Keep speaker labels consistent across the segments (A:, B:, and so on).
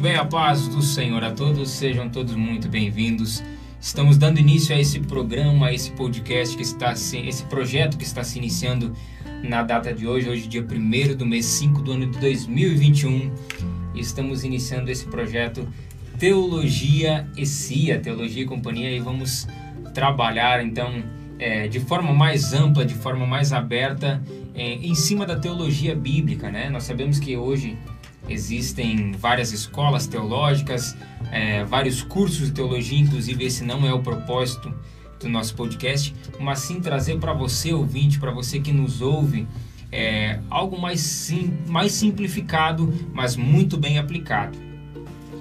A: Muito bem, a paz do Senhor a todos, sejam todos muito bem-vindos. Estamos dando início a esse programa, a esse podcast que está se, esse projeto que está se iniciando na data de hoje, hoje dia 1 do mês 5 do ano de 2021. Estamos iniciando esse projeto Teologia e CIA, Teologia e Companhia, e vamos trabalhar então é, de forma mais ampla, de forma mais aberta, é, em cima da teologia bíblica, né? Nós sabemos que hoje Existem várias escolas teológicas, é, vários cursos de teologia, inclusive esse não é o propósito do nosso podcast, mas sim trazer para você, ouvinte, para você que nos ouve, é, algo mais, sim, mais simplificado, mas muito bem aplicado.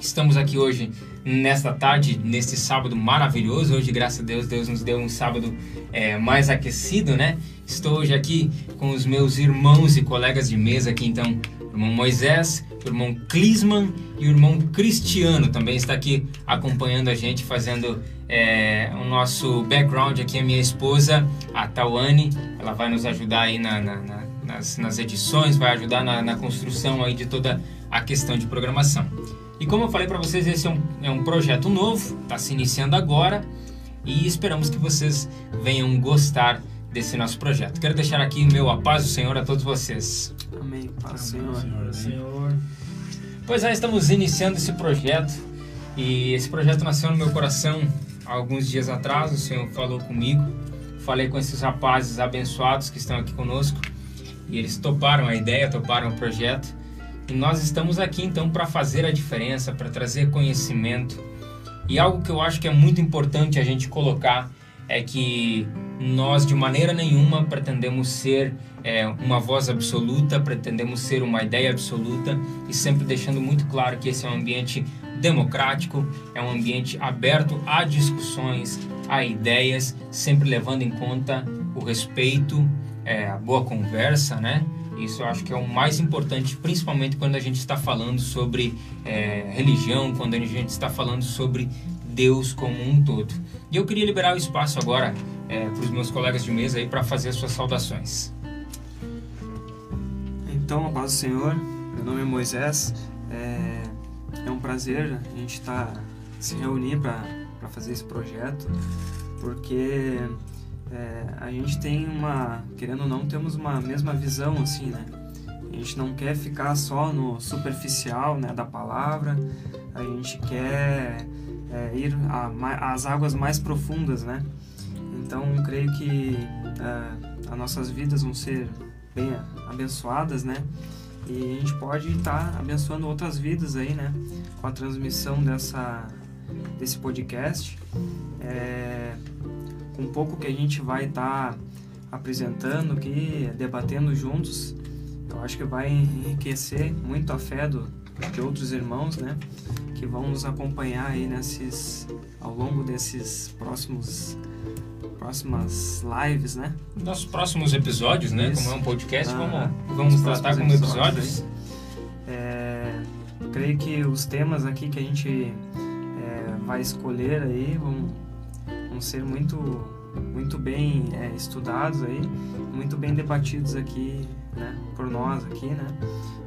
A: Estamos aqui hoje, nesta tarde, neste sábado maravilhoso. Hoje, graças a Deus, Deus nos deu um sábado é, mais aquecido, né? Estou hoje aqui com os meus irmãos e colegas de mesa aqui, então, irmão Moisés, o irmão Clisman e o irmão Cristiano também está aqui acompanhando a gente, fazendo é, o nosso background aqui, a minha esposa, a Tawane, ela vai nos ajudar aí na, na, na, nas, nas, edições, vai ajudar na, construção aí de toda a questão de programação. E como eu falei para vocês, esse é um, é um projeto novo, está se iniciando agora e esperamos que vocês venham gostar desse nosso projeto. Quero deixar aqui meu a paz do Senhor a todos vocês.
B: Amém. Paz Senhor. Senhor.
A: Senhor. Pois é, estamos iniciando esse projeto e esse projeto nasceu no meu coração há alguns dias atrás. O Senhor falou comigo, falei com esses rapazes abençoados que estão aqui conosco e eles toparam a ideia, toparam o projeto. E nós estamos aqui então para fazer a diferença, para trazer conhecimento. E algo que eu acho que é muito importante a gente colocar é que nós de maneira nenhuma pretendemos ser é, uma voz absoluta, pretendemos ser uma ideia absoluta e sempre deixando muito claro que esse é um ambiente democrático, é um ambiente aberto a discussões, a ideias, sempre levando em conta o respeito, é, a boa conversa, né? Isso eu acho que é o mais importante, principalmente quando a gente está falando sobre é, religião, quando a gente está falando sobre Deus como um todo. E eu queria liberar o espaço agora é, para os meus colegas de mesa aí para fazer as suas saudações.
B: Então, a paz do Senhor, meu nome é Moisés. É, é um prazer a gente estar tá, se reunir para fazer esse projeto, porque é, a gente tem uma, querendo ou não, temos uma mesma visão assim, né? A gente não quer ficar só no superficial né, da palavra, a gente quer é, ir às águas mais profundas, né? Então, creio que é, as nossas vidas vão ser bem abençoadas, né? E a gente pode estar tá abençoando outras vidas aí, né? Com a transmissão dessa, desse podcast. É, com um pouco que a gente vai estar tá apresentando aqui, debatendo juntos, eu acho que vai enriquecer muito a fé do, de outros irmãos, né? Que vão nos acompanhar aí nesses, ao longo desses próximos próximas lives, né?
A: Nossos próximos episódios, né? Isso. Como é um podcast, ah, vamos, vamos tratar como episódios.
B: É, creio que os temas aqui que a gente é, vai escolher aí vão, vão ser muito, muito bem é, estudados aí, muito bem debatidos aqui, né? Por nós aqui, né?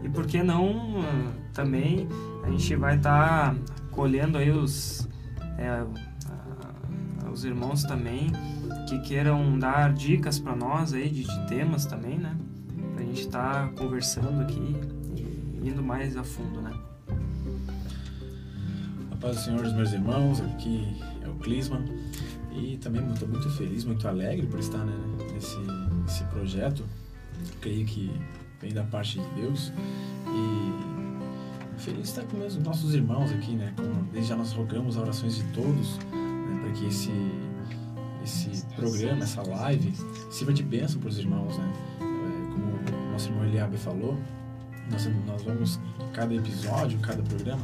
B: E por que não também a gente vai estar tá colhendo aí os é, os irmãos também que queiram dar dicas para nós aí de, de, temas também, né? Pra gente estar tá conversando aqui e indo mais a fundo, né?
C: A paz do Senhor, meus irmãos, aqui é o Clisman e também estou muito feliz, muito alegre por estar né, nesse, nesse projeto. Creio que vem da parte de Deus e feliz estar com os nossos irmãos aqui, né? Como desde já nós rogamos orações de todos para que esse esse programa, essa live, sirva de bênção para os irmãos, né? É, como o nosso irmão Eliabe falou, nós, nós vamos, cada episódio, cada programa,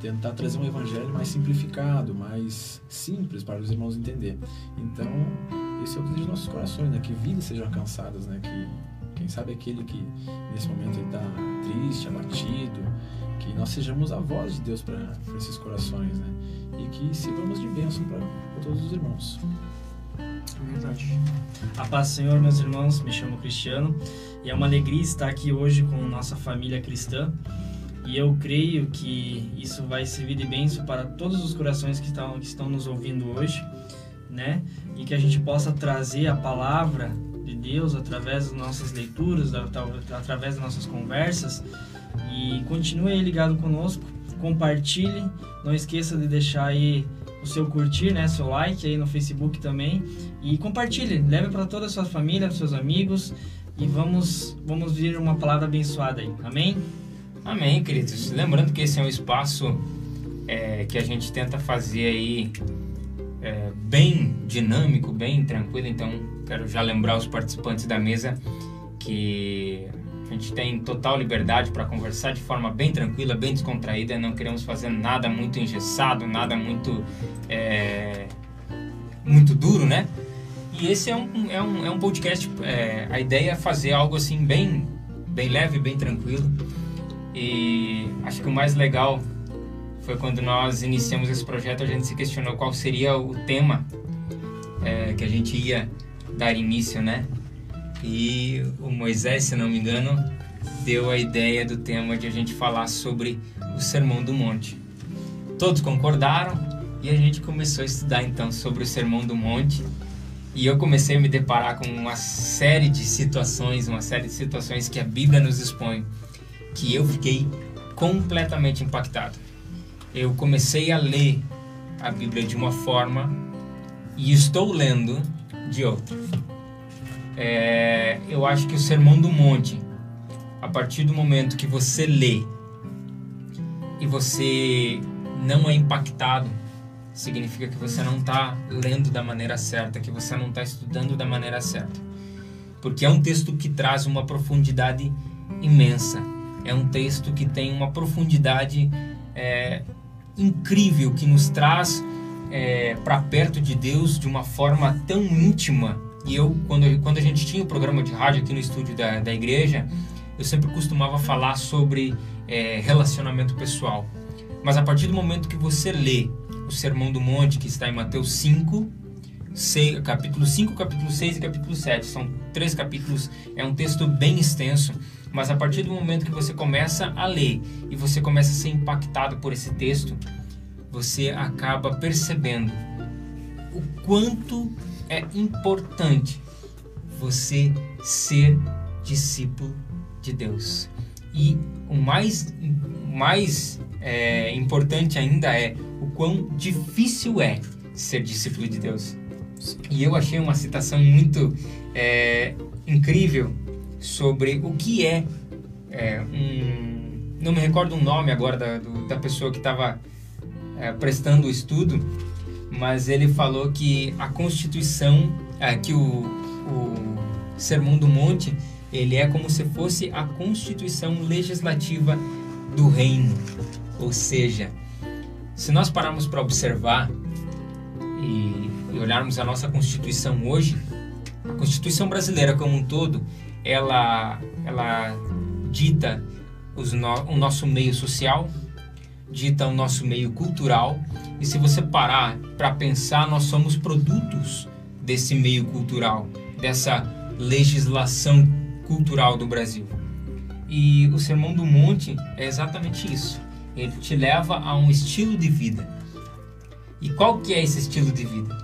C: tentar trazer um evangelho mais simplificado, mais simples para os irmãos entender. Então, esse é o desejo dos nossos corações, né? Que vidas sejam alcançadas, né? Que, quem sabe aquele que nesse momento está triste, abatido, que nós sejamos a voz de Deus para esses corações, né? E que sirvamos de bênção para todos os irmãos.
D: Verdade. A paz do Senhor, meus irmãos, me chamo Cristiano e é uma alegria estar aqui hoje com nossa família cristã E eu creio que isso vai servir de bênção para todos os corações que estão, que estão nos ouvindo hoje, né? E que a gente possa trazer a palavra de Deus através das nossas leituras, através das nossas conversas. E continue aí ligado conosco, compartilhe, não esqueça de deixar aí o seu curtir, né, seu like aí no Facebook também e compartilhe, leve para toda a sua família, seus amigos e vamos vamos vir uma palavra abençoada aí. Amém?
A: Amém, queridos. Lembrando que esse é um espaço é, que a gente tenta fazer aí é, bem dinâmico, bem tranquilo. Então, quero já lembrar os participantes da mesa que a gente tem total liberdade para conversar de forma bem tranquila, bem descontraída. Não queremos fazer nada muito engessado, nada muito é, muito duro, né? E esse é um, é um, é um podcast. É, a ideia é fazer algo assim bem, bem leve, bem tranquilo. E acho que o mais legal foi quando nós iniciamos esse projeto, a gente se questionou qual seria o tema é, que a gente ia dar início, né? E o Moisés, se não me engano, deu a ideia do tema de a gente falar sobre o Sermão do Monte. Todos concordaram e a gente começou a estudar então sobre o Sermão do Monte. E eu comecei a me deparar com uma série de situações, uma série de situações que a Bíblia nos expõe, que eu fiquei completamente impactado. Eu comecei a ler a Bíblia de uma forma e estou lendo de outra. É, eu acho que o Sermão do Monte, a partir do momento que você lê e você não é impactado, significa que você não está lendo da maneira certa, que você não está estudando da maneira certa. Porque é um texto que traz uma profundidade imensa. É um texto que tem uma profundidade é, incrível, que nos traz é, para perto de Deus de uma forma tão íntima e eu, quando, quando a gente tinha o programa de rádio aqui no estúdio da, da igreja, eu sempre costumava falar sobre é, relacionamento pessoal. Mas a partir do momento que você lê o Sermão do Monte, que está em Mateus 5, 6, capítulo 5, capítulo 6 e capítulo 7, são três capítulos, é um texto bem extenso, mas a partir do momento que você começa a ler e você começa a ser impactado por esse texto, você acaba percebendo o quanto é importante você ser discípulo de Deus. E o mais, mais é, importante ainda é o quão difícil é ser discípulo de Deus. E eu achei uma citação muito é, incrível sobre o que é, é, um. Não me recordo o nome agora da, do, da pessoa que estava é, prestando o estudo, mas ele falou que a Constituição, é, que o, o Sermão do Monte, ele é como se fosse a Constituição legislativa do reino. Ou seja, se nós pararmos para observar e, e, olharmos a nossa Constituição hoje, a Constituição brasileira como um todo, ela, ela dita no, o nosso meio social, dita o nosso meio cultural. E se você parar para pensar, nós somos produtos desse meio cultural, dessa legislação cultural do Brasil. E o Sermão do Monte é exatamente isso. Ele te leva a um estilo de vida. E qual que é esse estilo de vida?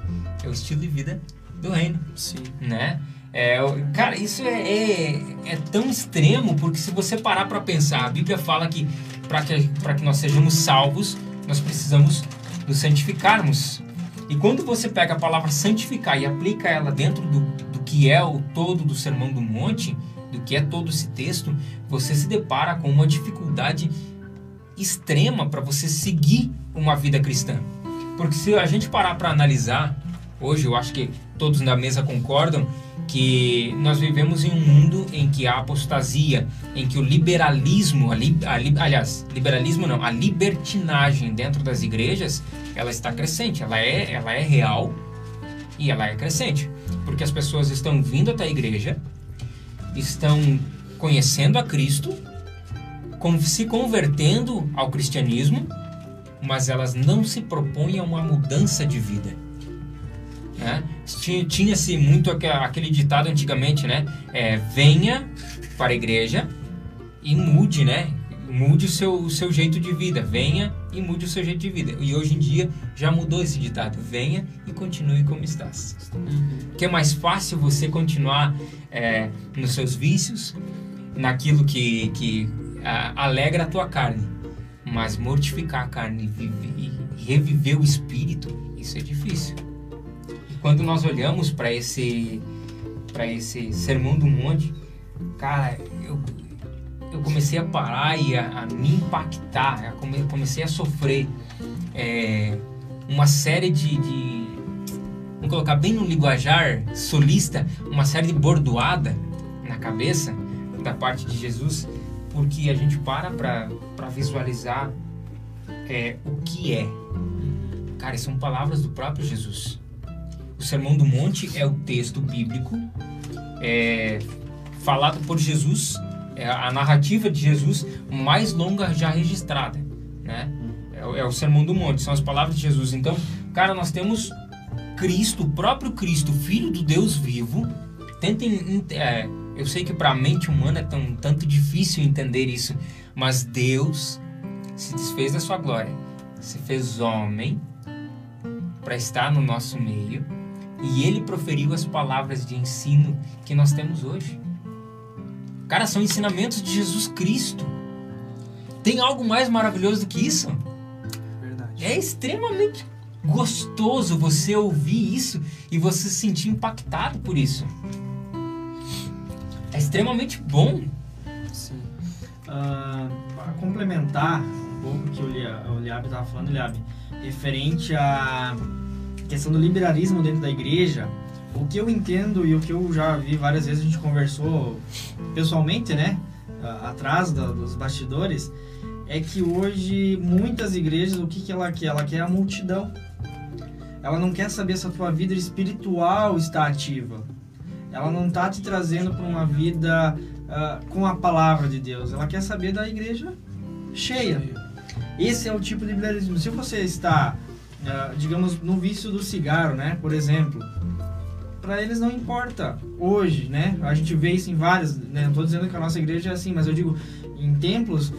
A: É o estilo de vida do reino.
B: Sim.
A: Né? É, cara, isso é, é, é, tão extremo porque se você parar para pensar, a Bíblia fala que para que, que nós sejamos salvos, nós precisamos nos santificarmos. E quando você pega a palavra santificar e aplica ela dentro do, do que é o todo do Sermão do Monte, do que é todo esse texto, você se depara com uma dificuldade extrema para você seguir uma vida cristã. Porque se a gente parar para analisar, hoje eu acho que todos na mesa concordam, que nós vivemos em um mundo em que a apostasia, em que o liberalismo, a li, a li, aliás, liberalismo não, a libertinagem dentro das igrejas, ela está crescente, ela é, ela é real e ela é crescente, porque as pessoas estão vindo até a igreja, estão conhecendo a Cristo, se convertendo ao cristianismo, mas elas não se propõem a uma mudança de vida né? Tinha-se muito aquele ditado antigamente, né? É, venha para a igreja e mude, né? mude o seu, o seu jeito de vida. Venha e mude o seu jeito de vida. E hoje em dia já mudou esse ditado. Venha e continue como estás. Que é mais fácil você continuar é, nos seus vícios, naquilo que, que a, alegra a tua carne. Mas mortificar a carne e, e reviver o espírito, isso é difícil. Quando nós olhamos para esse, para esse sermão do monte, cara, eu, eu comecei a parar e a, a me impactar, eu comecei a sofrer é, uma série de, de, vamos colocar bem no linguajar solista, uma série de bordoada na cabeça da parte de Jesus, porque a gente para para visualizar é, o que é. Cara, são palavras do próprio Jesus. O Sermão do Monte é o texto bíblico é, falado por Jesus é a narrativa de Jesus mais longa já registrada, né? É, é, o Sermão do Monte, são as palavras de Jesus. Então, cara, nós temos Cristo, o próprio Cristo, Filho do Deus vivo. Tentem, é, eu sei que para a mente humana é tão, tanto difícil entender isso, mas Deus se desfez da sua glória, se fez homem para estar no nosso meio e ele proferiu as palavras de ensino que nós temos hoje. Cara, são ensinamentos de Jesus Cristo. Tem algo mais maravilhoso do que isso?
B: Verdade.
A: É extremamente gostoso você ouvir isso e você se sentir impactado por isso. É extremamente bom.
D: Sim. Uh, para complementar um pouco o que o Liab estava falando, Liab, referente à questão do liberalismo dentro da igreja, o que eu entendo e o que eu já vi várias vezes a gente conversou pessoalmente, né, atrás da, dos bastidores, é que hoje muitas igrejas o que, que ela quer? Ela quer a multidão. Ela não quer saber se a tua vida espiritual está ativa. Ela não está te trazendo para uma vida uh, com a palavra de Deus. Ela quer saber da igreja cheia. Esse é o tipo de liberalismo. Se você está, uh, digamos, no vício do cigarro, né, por exemplo, para eles não importa hoje, né? A gente vê isso em várias, né? Não estou dizendo que a nossa igreja é assim, mas eu digo em templos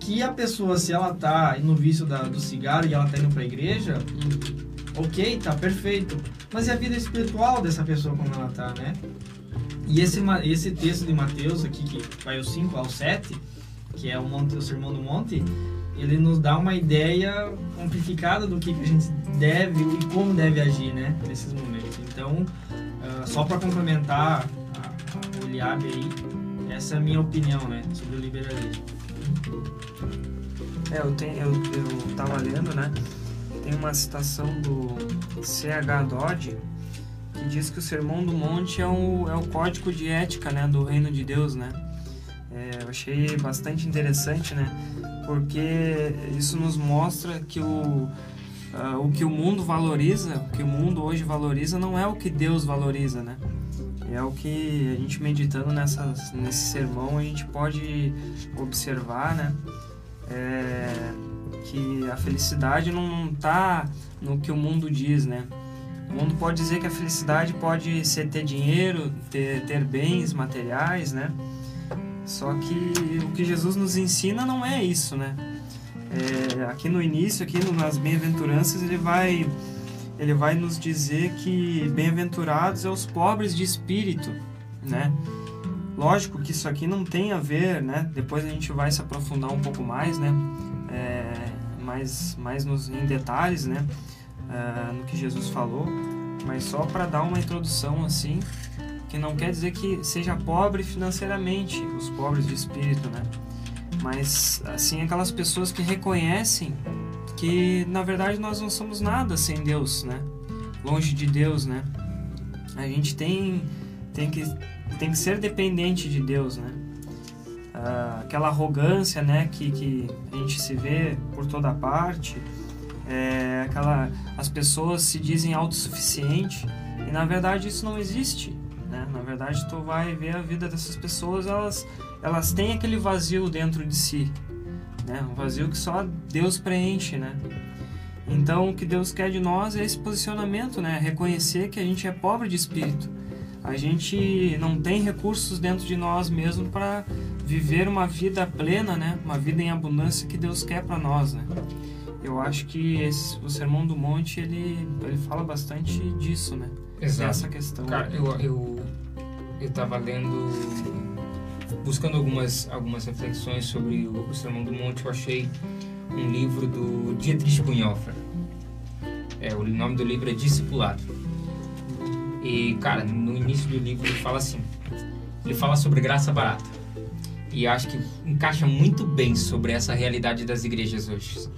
D: que a pessoa, se ela tá no vício da, do cigarro e ela tá indo para a igreja, ok, tá perfeito. Mas e a vida espiritual dessa pessoa como ela tá, né? E esse, esse texto de Mateus aqui, que vai o 5 ao 7, que é o, monte, o Sermão do Monte, ele nos dá uma ideia amplificada do que, que a gente deve e como deve agir, né? Nesses momentos. Então, uh, só para complementar o Liab aí, essa é a minha opinião, né? Sobre o liberalismo.
B: É, eu, tenho, eu, eu tava lendo, né? Tem uma citação do C.H. Dodge que diz que o Sermão do Monte é o, é o código de ética, né? Do reino de Deus, né? É, eu achei bastante interessante, né? Porque isso nos mostra que o, uh, o que o mundo valoriza, o que o mundo hoje valoriza, não é o que Deus valoriza, né? É o que a gente meditando nessa, nesse sermão a gente pode observar, né? É, que a felicidade não está no que o mundo diz, né? O mundo pode dizer que a felicidade pode ser ter dinheiro, ter, ter bens materiais, né? Só que o que Jesus nos ensina não é isso, né? É, aqui no início, aqui nas bem-aventuranças, ele vai ele vai nos dizer que bem-aventurados é os pobres de espírito, né? Lógico que isso aqui não tem a ver, né? Depois a gente vai se aprofundar um pouco mais, né? É, mais mais nos, em detalhes, né? É, no que Jesus falou, mas só para dar uma introdução assim, que não quer dizer que seja pobre financeiramente, os pobres de espírito, né? mas assim aquelas pessoas que reconhecem que na verdade nós não somos nada sem Deus, né? Longe de Deus, né? A gente tem tem que tem que ser dependente de Deus, né? Ah, aquela arrogância, né, que, que a gente se vê por toda parte, é, aquela as pessoas se dizem autossuficiente e na verdade isso não existe, né? Na verdade tu vai ver a vida dessas pessoas, elas elas têm aquele vazio dentro de si, né? Um vazio que só Deus preenche, né? Então, o que Deus quer de nós é esse posicionamento, né? Reconhecer que a gente é pobre de espírito. A gente não tem recursos dentro de nós mesmo para viver uma vida plena, né? Uma vida em abundância que Deus quer para nós, né? Eu acho que esse, o Sermão do Monte ele, ele fala bastante disso, né?
A: Exato.
B: Dessa questão.
A: Cara, eu, eu, eu tava lendo, buscando algumas, algumas reflexões sobre o, o Sermão do Monte, eu achei um livro do Dietrich Bonhoeffer. É, o nome do livro é Discipulado. E, cara, no início do livro ele fala assim, ele fala sobre graça barata. E acho que encaixa muito bem sobre essa realidade das igrejas hoje.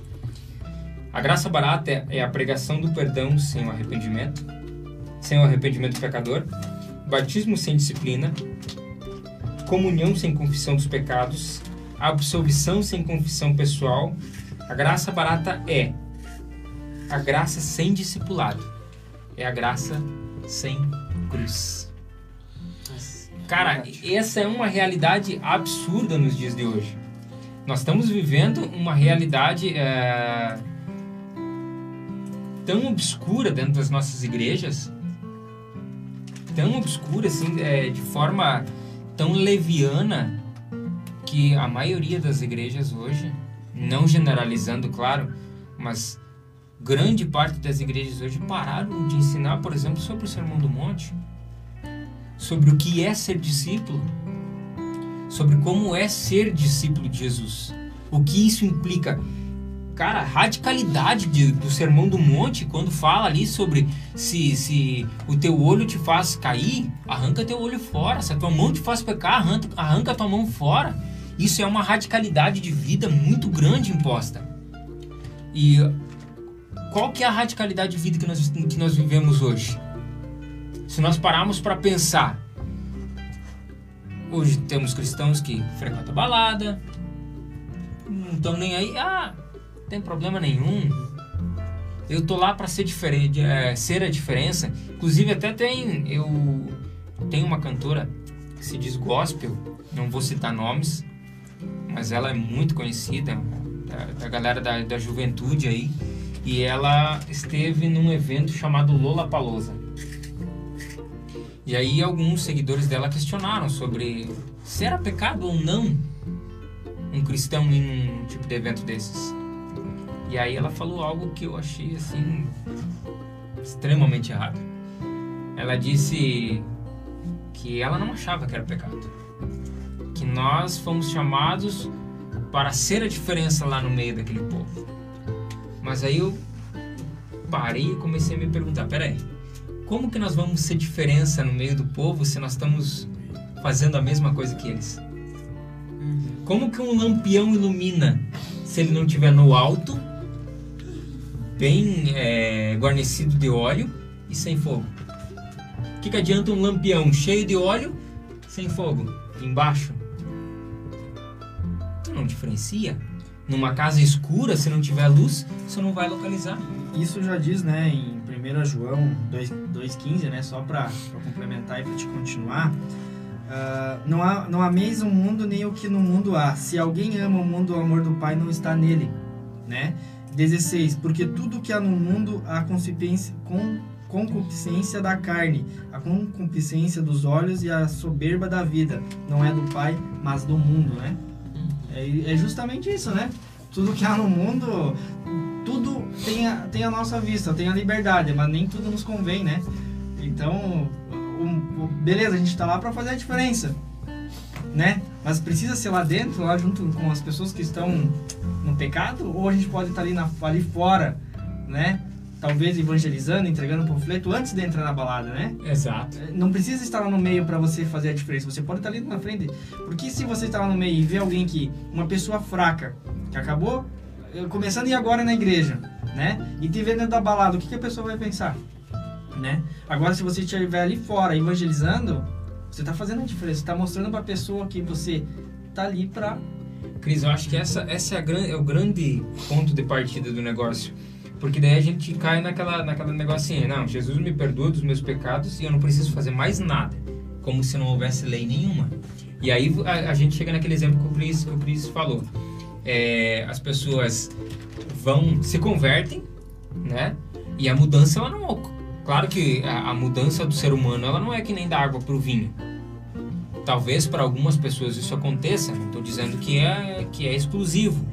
A: A graça barata é, é a pregação do perdão sem o arrependimento, sem o arrependimento pecador, batismo sem disciplina, comunhão sem confissão dos pecados, absolvição sem confissão pessoal. A graça barata é a graça sem discipulado, é a graça sem cruz. Cara, essa é uma realidade absurda nos dias de hoje. Nós estamos vivendo uma realidade é, tão obscura dentro das nossas igrejas, tão obscura assim, é, de forma tão leviana que a maioria das igrejas hoje, não generalizando, claro, mas grande parte das igrejas hoje pararam de ensinar, por exemplo, sobre o Sermão do Monte sobre o que é ser discípulo, sobre como é ser discípulo de Jesus, o que isso implica. Cara, a radicalidade de, do Sermão do Monte, quando fala ali sobre se, se o teu olho te faz cair, arranca teu olho fora. Se a tua mão te faz pecar, arranca, arranca tua mão fora. Isso é uma radicalidade de vida muito grande imposta. E qual que é a radicalidade de vida que nós, que nós vivemos hoje? Se nós pararmos para pensar, hoje temos cristãos que frequentam balada, não estão nem aí, ah, tem problema nenhum. Eu tô lá para ser diferente, é, ser a diferença. Inclusive até tem eu tenho uma cantora que se diz gospel, não vou citar nomes, mas ela é muito conhecida da, da galera da, da juventude aí e ela esteve num evento chamado Lola Palosa. E aí alguns seguidores dela questionaram sobre se era pecado ou não um cristão ir num tipo de evento desses. E aí ela falou algo que eu achei assim extremamente errado. Ela disse que ela não achava que era pecado. Que nós fomos chamados para ser a diferença lá no meio daquele povo. Mas aí eu parei e comecei a me perguntar, peraí, como que nós vamos ser diferença no meio do povo se nós estamos fazendo a mesma coisa que eles? Como que um lampião ilumina se ele não estiver no alto, bem é, guarnecido de óleo e sem fogo? O que, que adianta um lampião cheio de óleo sem fogo embaixo? Não diferencia. Numa casa escura, se não tiver luz, você não vai localizar.
D: Isso já diz, né, em 1 João 2,15, né? Só para complementar e para te continuar. Uh, não, há, não ameis o mundo nem o que no mundo há. Se alguém ama o mundo, o amor do Pai não está nele, né? 16. Porque tudo que há no mundo, a concupiscência, com, concupiscência da carne, a concupiscência dos olhos e a soberba da vida, não é do Pai, mas do mundo, né? É, é justamente isso, né? Tudo que há no mundo, tudo tem a, tem a nossa vista, tem a liberdade, mas nem tudo nos convém, né? Então, beleza, a gente tá lá para fazer a diferença, né? Mas precisa ser lá dentro, lá junto com as pessoas que estão no pecado, ou a gente pode estar ali, na, ali fora, né? Talvez evangelizando, entregando um panfleto antes de entrar na balada, né?
A: Exato.
D: Não precisa estar lá no meio para você fazer a diferença. Você pode estar ali na frente. Porque se você está lá no meio e vê alguém que, uma pessoa fraca, que acabou começando e agora na igreja, né? E te vendo dentro da balada, o que, que a pessoa vai pensar? Né? Agora, se você estiver ali fora evangelizando, você está fazendo a diferença, está mostrando para a pessoa que você está ali para.
A: Cris, eu acho que essa, essa é, a, é o grande ponto de partida do negócio. Porque daí a gente cai naquela, naquela negocinho, não, Jesus me perdoa dos meus pecados e eu não preciso fazer mais nada, como se não houvesse lei nenhuma. E aí a, a gente chega naquele exemplo que o Cris, que o Cris falou é, as pessoas vão se convertem, né? E a mudança ela não, claro que a, mudança do ser humano ela não é que nem da água para o vinho. Talvez para algumas pessoas isso aconteça, não estou dizendo que é, que é exclusivo,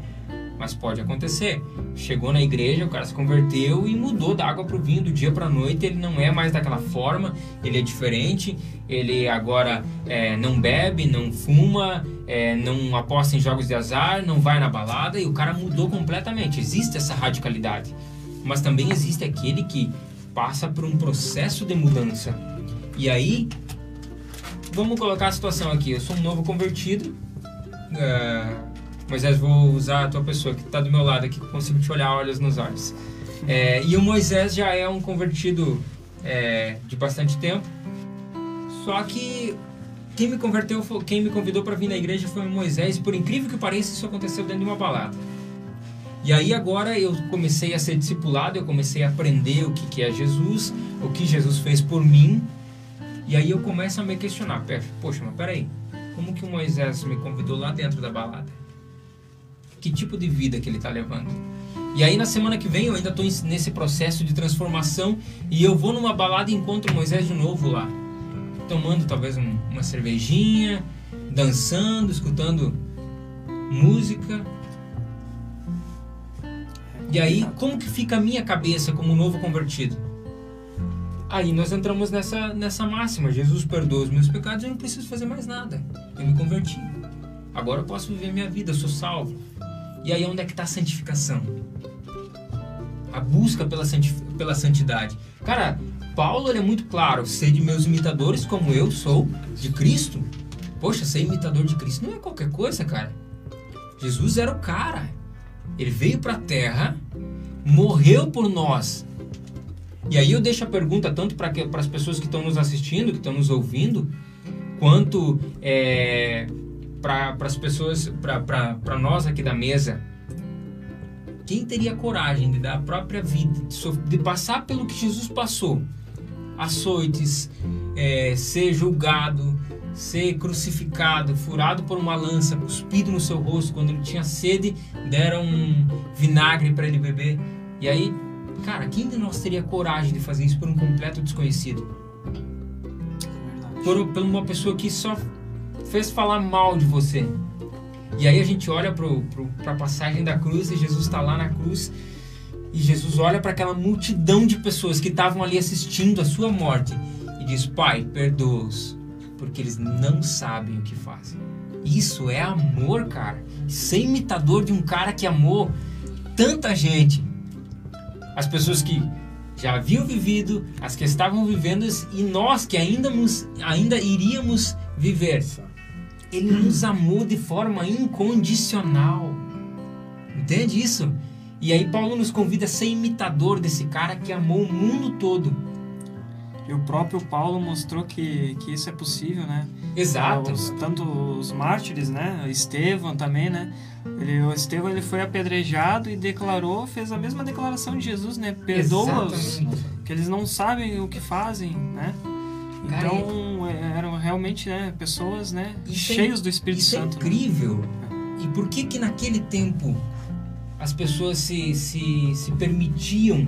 A: mas pode acontecer. Chegou na igreja, o cara se converteu e mudou da água para o vinho do dia para a noite. Ele não é mais daquela forma, ele é diferente. Ele agora é, não bebe, não fuma, é, não aposta em jogos de azar, não vai na balada e o cara mudou completamente. Existe essa radicalidade, mas também existe aquele que passa por um processo de mudança. E aí vamos colocar a situação aqui. Eu sou um novo convertido. Uh, Moisés, vou usar a tua pessoa que está do meu lado aqui, que consigo te olhar olhos nos olhos. É, e o Moisés já é um convertido é, de bastante tempo. Só que quem me converteu, quem me convidou para vir na igreja foi o Moisés. Por incrível que pareça, isso aconteceu dentro de uma balada. E aí agora eu comecei a ser discipulado, eu comecei a aprender o que, que é Jesus, o que Jesus fez por mim e aí eu começo a me questionar, poxa, mas peraí, como que o Moisés me convidou lá dentro da balada? Que tipo de vida que ele está levando? E aí na semana que vem eu ainda estou nesse processo de transformação e eu vou numa balada e encontro Moisés de novo lá, tomando talvez um, uma cervejinha, dançando, escutando música. E aí como que fica a minha cabeça como novo convertido? Aí nós entramos nessa, nessa máxima: Jesus perdoa os meus pecados, eu não preciso fazer mais nada. Eu me converti. Agora eu posso viver minha vida, eu sou salvo. E aí onde é que está a santificação? A busca pela, pela santidade. Cara, Paulo é muito claro: ser de meus imitadores como eu sou de Cristo. Poxa, ser imitador de Cristo não é qualquer coisa, cara. Jesus era o cara. Ele veio para a terra, morreu por nós e aí eu deixo a pergunta tanto para as pessoas que estão nos assistindo, que estão nos ouvindo, quanto é, para as pessoas, para nós aqui da mesa. Quem teria coragem de dar a própria vida, de, de passar pelo que Jesus passou? Açoites, é, ser julgado, ser crucificado, furado por uma lança, cuspido no seu rosto. Quando ele tinha sede, deram um vinagre para ele beber. E aí Cara, quem de nós teria coragem de fazer isso por um completo desconhecido? Por, por uma pessoa que só fez falar mal de você. E aí a gente olha para a passagem da cruz e Jesus está lá na cruz e Jesus olha para aquela multidão de pessoas que estavam ali assistindo a sua morte e diz: Pai, perdoa-os, porque eles não sabem o que fazem. Isso é amor, cara. Ser imitador de um cara que amou tanta gente as pessoas que já haviam vivido, as que estavam vivendo e nós que ainda, ainda iríamos viver. Ele nos amou de forma incondicional. Entende isso? E aí Paulo nos convida a ser imitador desse cara que amou o mundo todo.
B: E o próprio Paulo mostrou que, que isso é possível, né?
A: Exato.
B: Os, tanto os mártires, né? Estevão também, né? Ele, o Estevão ele foi apedrejado e declarou, fez a mesma declaração de Jesus, né? Perdoa-os, que eles não sabem o que fazem, né? Então é, eram realmente né, pessoas né, é cheias do Espírito
A: isso
B: é Santo.
A: É incrível. E por que que naquele tempo as pessoas se, se, se permitiam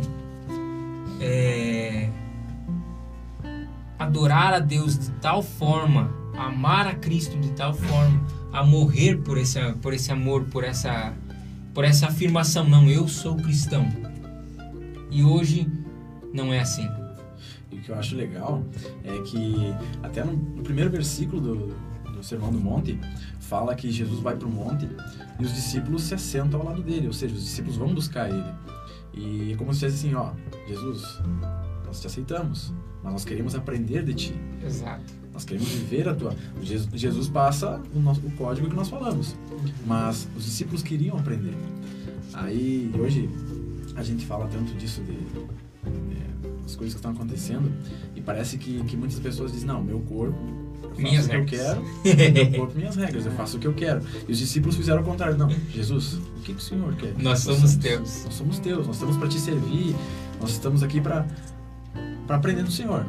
A: é, adorar a Deus de tal forma, amar a Cristo de tal forma, a morrer por esse, por esse amor, por essa, por essa afirmação, não, eu sou cristão. E hoje não é assim.
C: E o que eu acho legal é que até no, primeiro versículo do, do Sermão do Monte fala que Jesus vai para o monte e os discípulos se assentam ao lado dele, ou seja, os discípulos vão buscar ele. E é como se fosse assim, ó, Jesus, nós te aceitamos, mas nós queremos aprender de ti.
A: Exato.
C: Nós queremos viver a tua. Jesus passa o, nosso, o código que nós falamos, mas os discípulos queriam aprender. Aí hoje a gente fala tanto disso de, é, as coisas que estão acontecendo e parece que, que muitas pessoas dizem não, meu corpo
A: minhas regras.
C: que eu quero, meu corpo, minhas regras, eu faço o que eu quero. E os discípulos fizeram o contrário. Não, Jesus, o que, que o Senhor quer?
A: Nós somos teus.
C: Nós somos teus, nós estamos para te servir, nós estamos aqui para para aprender do Senhor.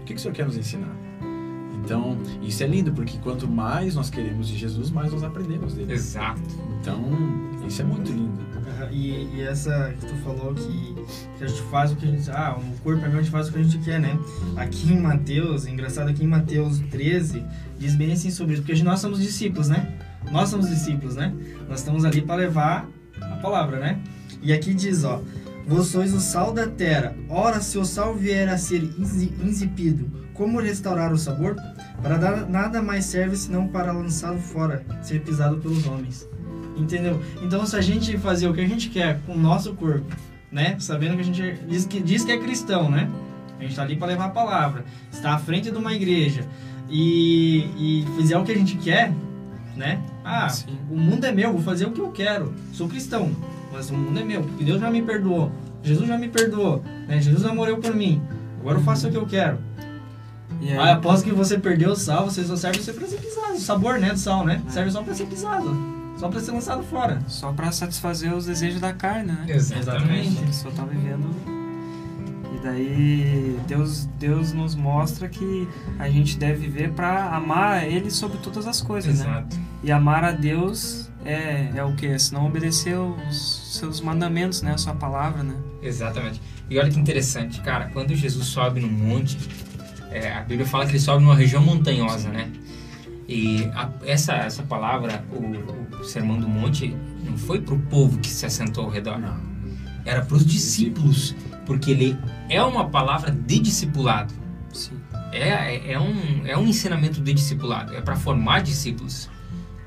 C: O que, que o Senhor quer nos ensinar? Então, isso é lindo, porque quanto mais nós queremos de Jesus, mais nós aprendemos dele.
A: Exato.
C: Então, isso é muito lindo.
D: Aham, E, e essa que tu falou que, que a gente faz o que a gente. Ah, o corpo é meu, a gente faz o que a gente quer, né? Aqui em Mateus, engraçado, aqui em Mateus 13, diz bem assim sobre isso, porque nós somos discípulos, né? Nós somos discípulos, né? Nós estamos ali para levar a palavra, né? E aqui diz, ó. Vós sois o sal da terra. Ora, se o sal vier a ser insi- insípido, como restaurar o sabor? Para dar nada mais serve senão para lançá-lo fora, ser pisado pelos homens. Entendeu? Então, se a gente fazer o que a gente quer com o nosso corpo, né? Sabendo que a gente é- diz que, diz que é cristão, né? A gente está ali para levar a palavra, está à frente de uma igreja e, e fizer o que a gente quer, né? Ah,
B: Sim.
D: o mundo é meu, vou fazer o que eu quero. Sou cristão, mas o mundo é meu, porque Deus já me perdoou. Jesus já me perdoou, né? Jesus já morreu por mim. Agora eu faço o que eu quero.
B: E aí,
D: Ah, após que você perdeu o sal, você só serve para ser pisado. O sabor, né, do sal, né? Serve só para ser pisado. Só para ser lançado fora.
B: só para satisfazer os desejos da carne, né?
D: Exatamente.
B: Ele só tá vivendo. E daí Deus, Deus nos mostra que a gente deve viver para amar Ele sobre todas as coisas, né?
A: Exato.
B: E amar a Deus é, é o que? Se não obedecer os seus mandamentos, né? A sua palavra, né?
A: Exatamente. E olha que interessante, cara, quando Jesus sobe no monte, é, a Bíblia fala que ele sobe numa região montanhosa, né? E a- essa, essa palavra, o, o Sermão do Monte, não foi para o povo que se assentou ao redor,
C: Não.
A: era para os discípulos, porque ele é uma palavra de discipulado.
B: Sim.
A: É, é, é um, é um ensinamento de discipulado, é para formar discípulos,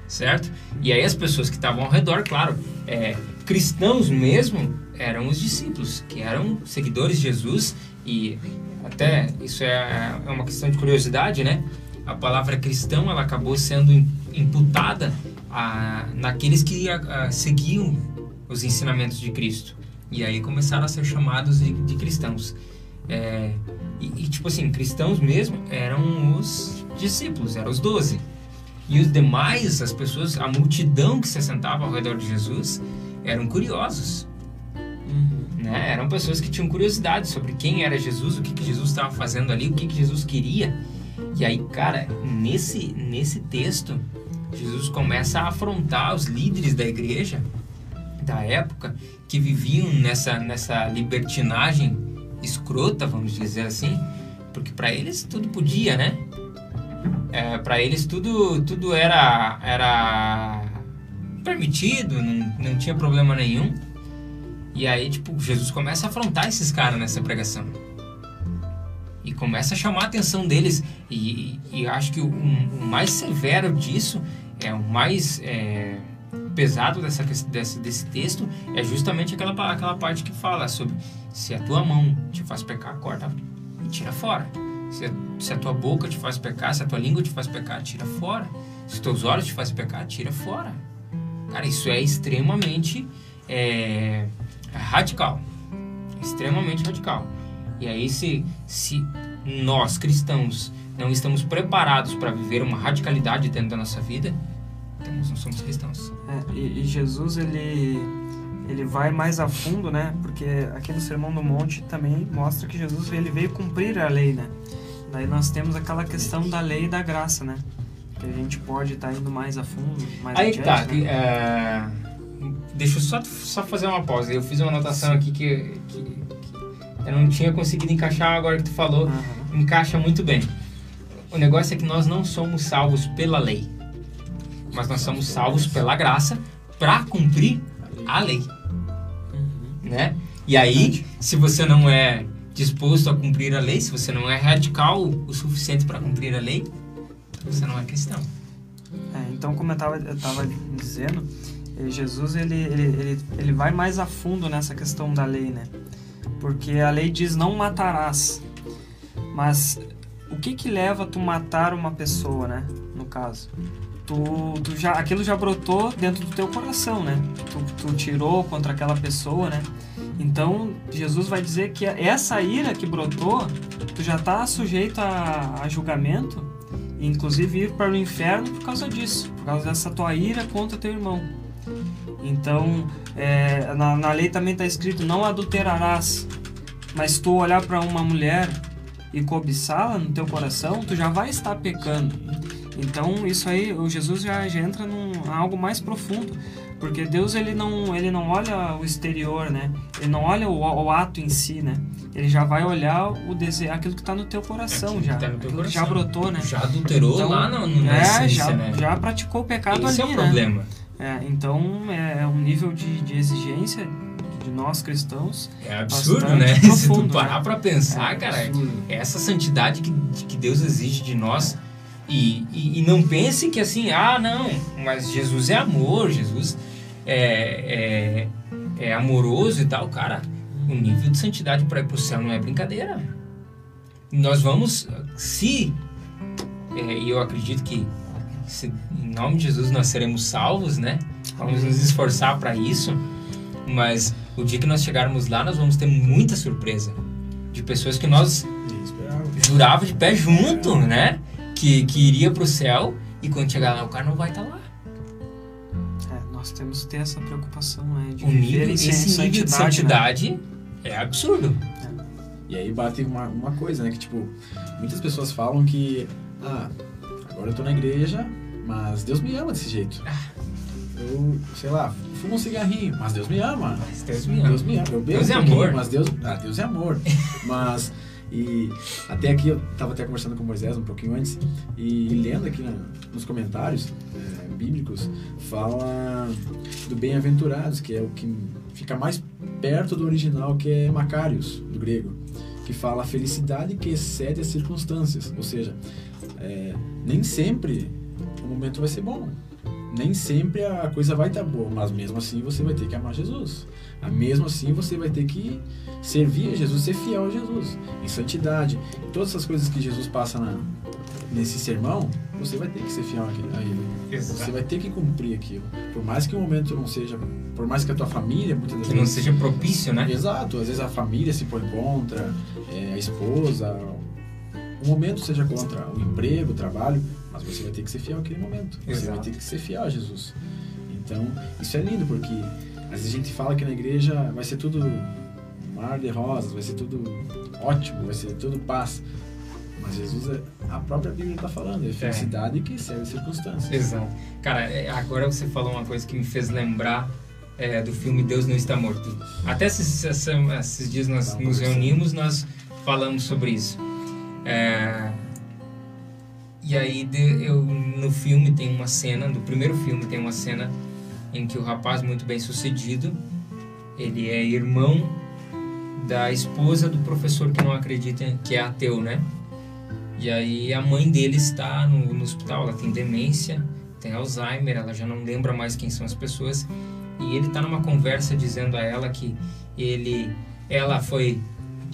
A: certo? E aí as pessoas que estavam ao redor, claro, é, cristãos mesmo, eram os discípulos, que eram seguidores de Jesus e até isso é, é uma questão de curiosidade, né? A palavra cristão ela acabou sendo im- imputada a, naqueles que a, a, seguiam os ensinamentos de Cristo. E aí começaram a ser chamados de, de cristãos. É, e, e, tipo assim, cristãos mesmo eram os discípulos, eram os doze. E os demais, as pessoas, a multidão que se assentava ao redor de Jesus, eram curiosos. Né? Eram pessoas que tinham curiosidade sobre quem era Jesus, o que, que Jesus estava fazendo ali, o que, que Jesus queria. E aí, cara, nesse, nesse texto, Jesus começa a afrontar os líderes da igreja da época que viviam nessa, nessa libertinagem escrota, vamos dizer assim, porque para eles tudo podia, né? É, para eles tudo, tudo era, era permitido, não, não tinha problema nenhum. E aí, tipo, Jesus começa a afrontar esses caras nessa pregação. E começa a chamar a atenção deles. E, e acho que o, o mais severo disso, é o mais é, pesado dessa, desse, desse texto, é justamente aquela, aquela parte que fala sobre se a tua mão te faz pecar, corta e tira fora. Se a, se a tua boca te faz pecar, se a tua língua te faz pecar, tira fora. Se teus olhos te fazem pecar, tira fora. Cara, isso é extremamente é, radical. Extremamente radical. E aí, se, se nós cristãos não estamos preparados para viver uma radicalidade dentro da nossa vida, então nós não somos cristãos.
B: É, e, e Jesus ele ele vai mais a fundo, né? Porque aqui no Sermão do Monte também mostra que Jesus ele veio cumprir a lei, né? Daí nós temos aquela questão da lei e da graça, né? Que a gente pode estar indo mais a fundo, mais
A: Aí
B: adiante,
A: tá.
B: né?
A: que, é, deixa eu só, só fazer uma pausa. Eu fiz uma anotação aqui que, que, que eu não tinha conseguido encaixar agora que tu falou.
B: Aham.
A: Encaixa muito bem. O negócio é que nós não somos salvos pela lei, mas nós somos salvos pela graça para cumprir a lei,
B: Uhum.
A: né? E aí, se você não é disposto a cumprir a lei, se você não é radical o suficiente para cumprir a lei, você não é cristão.
B: É, então, como eu estava dizendo, eh, Jesus ele, ele, ele, ele vai mais a fundo nessa questão da lei, né? Porque a lei diz não matarás. Mas o que que leva a tu matar uma pessoa, né? No caso. Tu, tu já, aquilo já brotou dentro do teu coração, né? Tu, tu tirou contra aquela pessoa, né? Então, Jesus vai dizer que essa ira que brotou, tu já está sujeito a, a julgamento e inclusive ir para o inferno por causa disso, por causa dessa tua ira contra teu irmão. Então, é, na, na lei também está escrito: não adulterarás. Mas tu olhar para uma mulher e cobiçá-la no teu coração, tu já vai estar pecando. Então isso aí, o Jesus já, já entra num algo mais profundo, porque Deus ele não ele não olha o exterior, né? Ele não olha o, o ato em si, né? Ele já vai olhar o desejo, aquilo que está no teu coração
A: Aquilo que
B: já,
A: tá no teu
B: aquilo que
A: coração.
B: já brotou, né?
A: Já adulterou
B: Então,
A: lá na, na
B: é,
A: essência,
B: já,
A: né?
B: já praticou o pecado
A: Esse
B: ali,
A: é o
B: né?
A: problema.
B: É, então é um nível de, de exigência de nós cristãos.
A: É absurdo, né? Se
B: profundo,
A: tu parar
B: né?
A: pra pensar,
B: É
A: cara,
B: absurdo.
A: essa santidade que, que Deus exige de nós. E, e, e não pense que assim, ah, não, mas Jesus é amor, Jesus é, é, é amoroso e tal. Cara, o nível de santidade para ir pro céu não é brincadeira. Nós vamos, se, é, e eu acredito que se, em nome de Jesus nós seremos salvos, né? Vamos nos esforçar para isso. Mas o dia que nós chegarmos lá, nós vamos ter muita surpresa de pessoas que nós jurava de pé junto, né? Que, que iria pro céu e quando chegar lá o cara não vai estar lá.
B: É, nós temos que ter essa preocupação, né? De
A: O
B: viver
A: nível,
B: em
A: esse nível de
B: né?
A: santidade é absurdo.
C: E aí bate uma, uma coisa, né? Que tipo, muitas pessoas falam que, ah, agora eu tô na igreja, mas Deus me ama desse jeito. Eu, sei lá, fumo um cigarrinho, mas Deus me ama.
A: Mas Deus me ama.
C: Deus me ama. Eu bebo
A: Deus é
C: um pouquinho,
A: amor.
C: Mas Deus, ah, Deus é amor. mas, e até aqui eu tava até conversando com Moisés um pouquinho antes, e lendo aqui na- nos comentários é, bíblicos, fala do bem-aventurados, que é o que fica mais perto do original, que é Macários, do grego, que fala a felicidade que excede as circunstâncias. Ou seja, é, nem sempre o momento vai ser bom. Nem sempre a coisa vai estar boa, mas mesmo assim você vai ter que amar Jesus. Mesmo assim você vai ter que servir a Jesus, ser fiel a Jesus, em santidade. Todas essas coisas que Jesus passa na, nesse sermão, você vai ter que ser fiel a ele. Você vai ter que cumprir aquilo. Por mais que o momento não seja, por mais que a tua família muitas
A: Que não
C: vezes
A: seja propício, né?
C: Exato, às vezes a família se põe contra, é, a esposa, o momento seja contra o emprego, o trabalho, mas você vai ter que ser fiel àquele momento. Você
A: Exato.
C: vai ter que ser fiel a Jesus. Então, isso é lindo, porque às vezes a gente fala que na igreja vai ser tudo mar de rosas, vai ser tudo ótimo, vai ser tudo paz. Mas Jesus, é, a própria Bíblia está falando, é felicidade que serve as circunstâncias.
A: Exato. Cara, é, agora você falou uma coisa que me fez lembrar é, do filme Deus Não Está Morto. Até esses, esses dias nós
C: Tava
A: nos reunimos, nós falamos sobre isso. É, e aí de- eu, no filme tem uma cena, no primeiro filme tem uma cena em que o rapaz muito bem sucedido, ele é irmão da esposa do professor que não acredita, que é ateu, né? E aí a mãe dele está no, no hospital, ela tem demência, tem Alzheimer, ela já não lembra mais quem são as pessoas. E ele está numa conversa dizendo a ela que ele, ela foi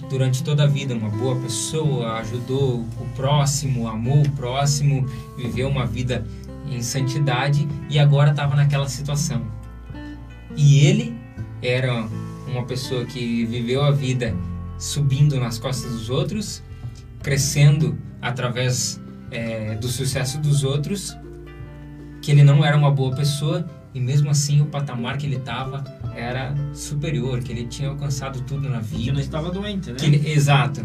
A: durante toda a vida uma boa pessoa, ajudou o próximo, amou o próximo, viveu uma vida em santidade e agora estava naquela situação. E ele era uma pessoa que viveu a vida subindo nas costas dos outros, crescendo através é, do sucesso dos outros, que ele não era uma boa pessoa e mesmo assim o patamar que ele estava era superior, que ele tinha alcançado tudo na
D: Que
A: vida.
D: não estava doente, né?
A: Que ele- exato.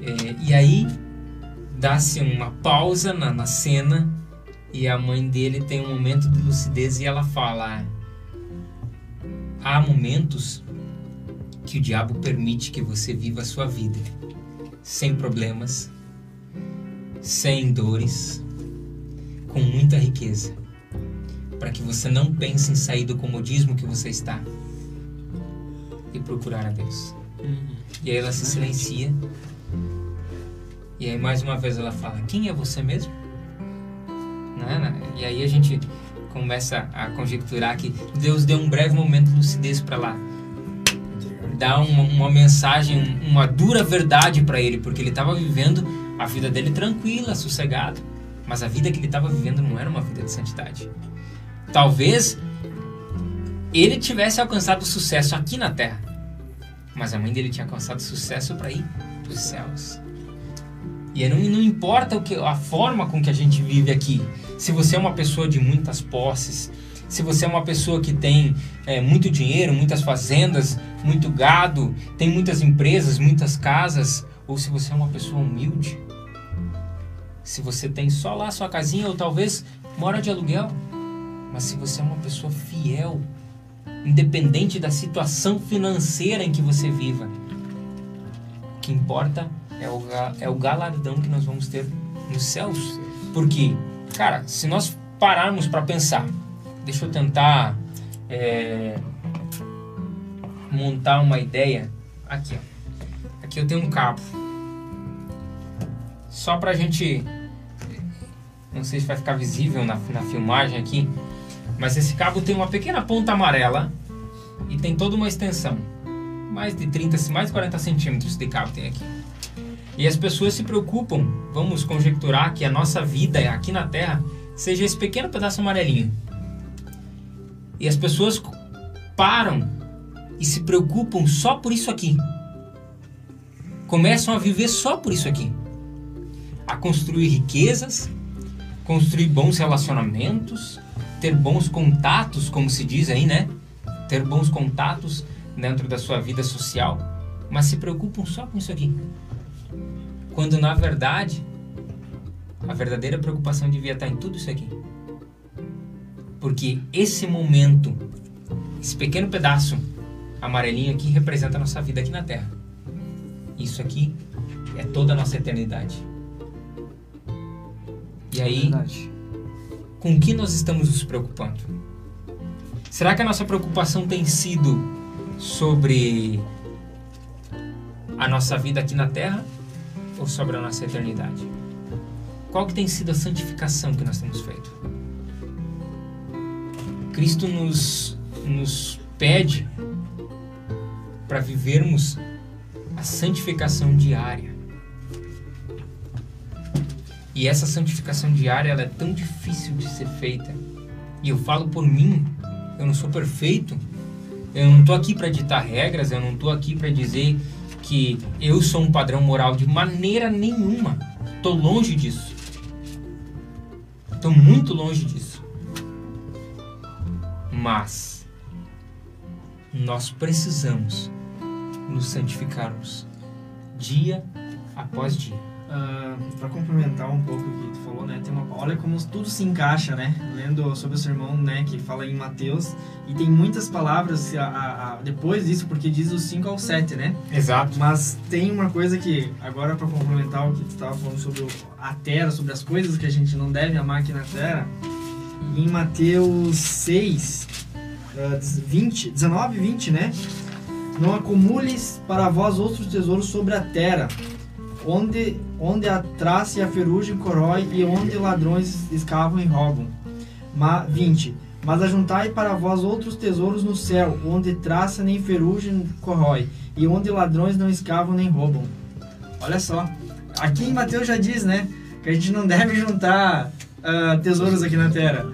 A: É, e aí dá-se uma pausa na, na cena e a mãe dele tem um momento de lucidez e ela fala: há momentos que o diabo permite que você viva a sua vida sem problemas, sem dores, com muita riqueza, para que você não pense em sair do comodismo que você está e procurar a Deus. E aí ela se silencia. E aí mais uma vez ela fala: Quem é você mesmo? Né? E aí a gente começa a conjecturar que Deus deu um breve momento de lucidez para lá. Dar uma, uma mensagem, uma dura verdade para ele, porque ele estava vivendo a vida dele tranquila, sossegado. Mas a vida que ele estava vivendo não era uma vida de santidade. Talvez ele tivesse alcançado sucesso aqui na Terra, mas a mãe dele tinha alcançado sucesso para ir para os céus. E não, não importa o que, a forma com que a gente vive aqui. Se você é uma pessoa de muitas posses, se você é uma pessoa que tem é, muito dinheiro, muitas fazendas, muito gado, tem muitas empresas, muitas casas, ou se você é uma pessoa humilde, se você tem só lá sua casinha ou talvez mora de aluguel, mas se você é uma pessoa fiel, independente da situação financeira em que você viva, o que importa é o, é o galardão que nós vamos ter nos céus. Porque, cara, se nós pararmos para pensar, deixa eu tentar é, montar uma ideia. Aqui, ó. aqui eu tenho um cabo. Só pra gente, não sei se vai ficar visível na, na filmagem aqui, mas esse cabo tem uma pequena ponta amarela e tem toda uma extensão. Mais de 30, mais de 40 centímetros de cabo tem aqui. E as pessoas se preocupam, vamos conjecturar que a nossa vida aqui na Terra seja esse pequeno pedaço amarelinho. E as pessoas param e se preocupam só por isso aqui. Começam a viver só por isso aqui. A construir riquezas, construir bons relacionamentos, ter bons contatos, como se diz aí, né? Ter bons contatos dentro da sua vida social, mas se preocupam só com isso aqui. Quando na verdade, a verdadeira preocupação devia estar em tudo isso aqui. Porque esse momento, esse pequeno pedaço amarelinho aqui representa a nossa vida aqui na Terra. Isso aqui é toda a nossa eternidade. E aí, com que nós estamos nos preocupando? Será que a nossa preocupação tem sido sobre a nossa vida aqui na Terra ou sobre a nossa eternidade? Qual que tem sido a santificação que nós temos feito? Cristo nos, nos pede para vivermos a santificação diária. E essa santificação diária ela é tão difícil de ser feita. E eu falo por mim, eu não sou perfeito. Eu não estou aqui para ditar regras, eu não estou aqui para dizer que eu sou um padrão moral de maneira nenhuma. Estou longe disso. Estou muito longe disso. Mas nós precisamos nos santificarmos dia após dia.
D: Uh, ah, para complementar um pouco o que tu falou, né? Tem uma, olha como tudo se encaixa, né? Lendo sobre o sermão, né? Que fala em Mateus e tem muitas palavras a, a, a, depois disso, porque diz os 5 ao 7, né?
A: Exato.
D: Mas tem uma coisa que agora para complementar o que tu estava falando sobre a terra, sobre as coisas que a gente não deve amar aqui na terra, em Mateus 6, uh, 20, 19 e 20, né? Não acumules para vós outros tesouros sobre a terra, onde, onde a traça e a ferrugem corrói e onde ladrões escavam e roubam. Ma, 20. Mas ajuntai para vós outros tesouros no céu, onde traça nem ferrugem corrói, e onde ladrões não escavam nem roubam. Olha só. Aqui em Mateus já diz, né? Que a gente não deve juntar uh, tesouros aqui na terra.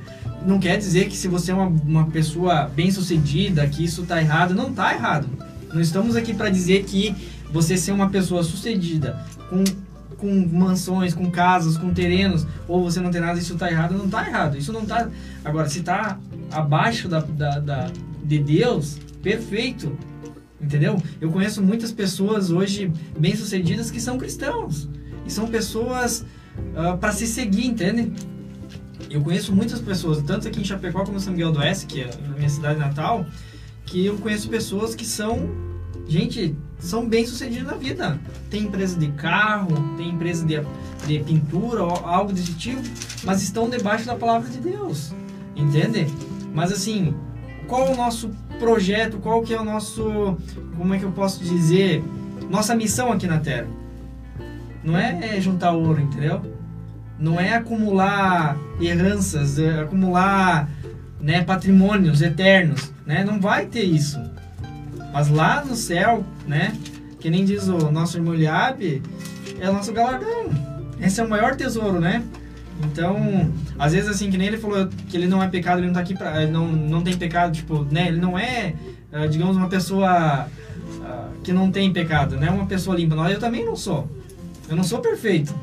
D: Não quer dizer que se você é uma, uma pessoa bem sucedida, que isso está errado. Não está errado. Não estamos aqui para dizer que você ser uma pessoa sucedida com, com mansões, com casas, com terrenos, ou você não tem nada, isso está errado. Não está errado. Isso não está. Agora, se está abaixo da, da, da, de Deus, perfeito. Entendeu? Eu conheço muitas pessoas hoje bem-sucedidas que são cristãos. E são pessoas uh, ah, para se seguir, entende? Eu conheço muitas pessoas, tanto aqui em Chapecó como em São Miguel do Oeste, que é a minha cidade natal, que eu conheço pessoas que são, gente, são bem sucedidas na vida. Tem empresa de carro, tem empresa de, de pintura, algo desse tipo, mas estão debaixo da palavra de Deus, entende? Mas assim, qual é o nosso projeto, qual que é o nosso, como é que eu posso dizer, nossa missão aqui na Terra? Não é juntar ouro, entendeu? Não é acumular heranças, é acumular né, patrimônios eternos, né? Não vai ter isso. Mas lá no céu, né, que nem diz o nosso irmão Liab, é o nosso galardão. Esse é o maior tesouro, né? Então, às vezes assim, que nem ele falou que ele não é pecado, ele não tá aqui pra, não não tem pecado, tipo, né? Ele não é, ah, digamos, uma pessoa ah, que não tem pecado, né? Uma pessoa limpa. Não, eu também não sou. Eu não sou perfeito.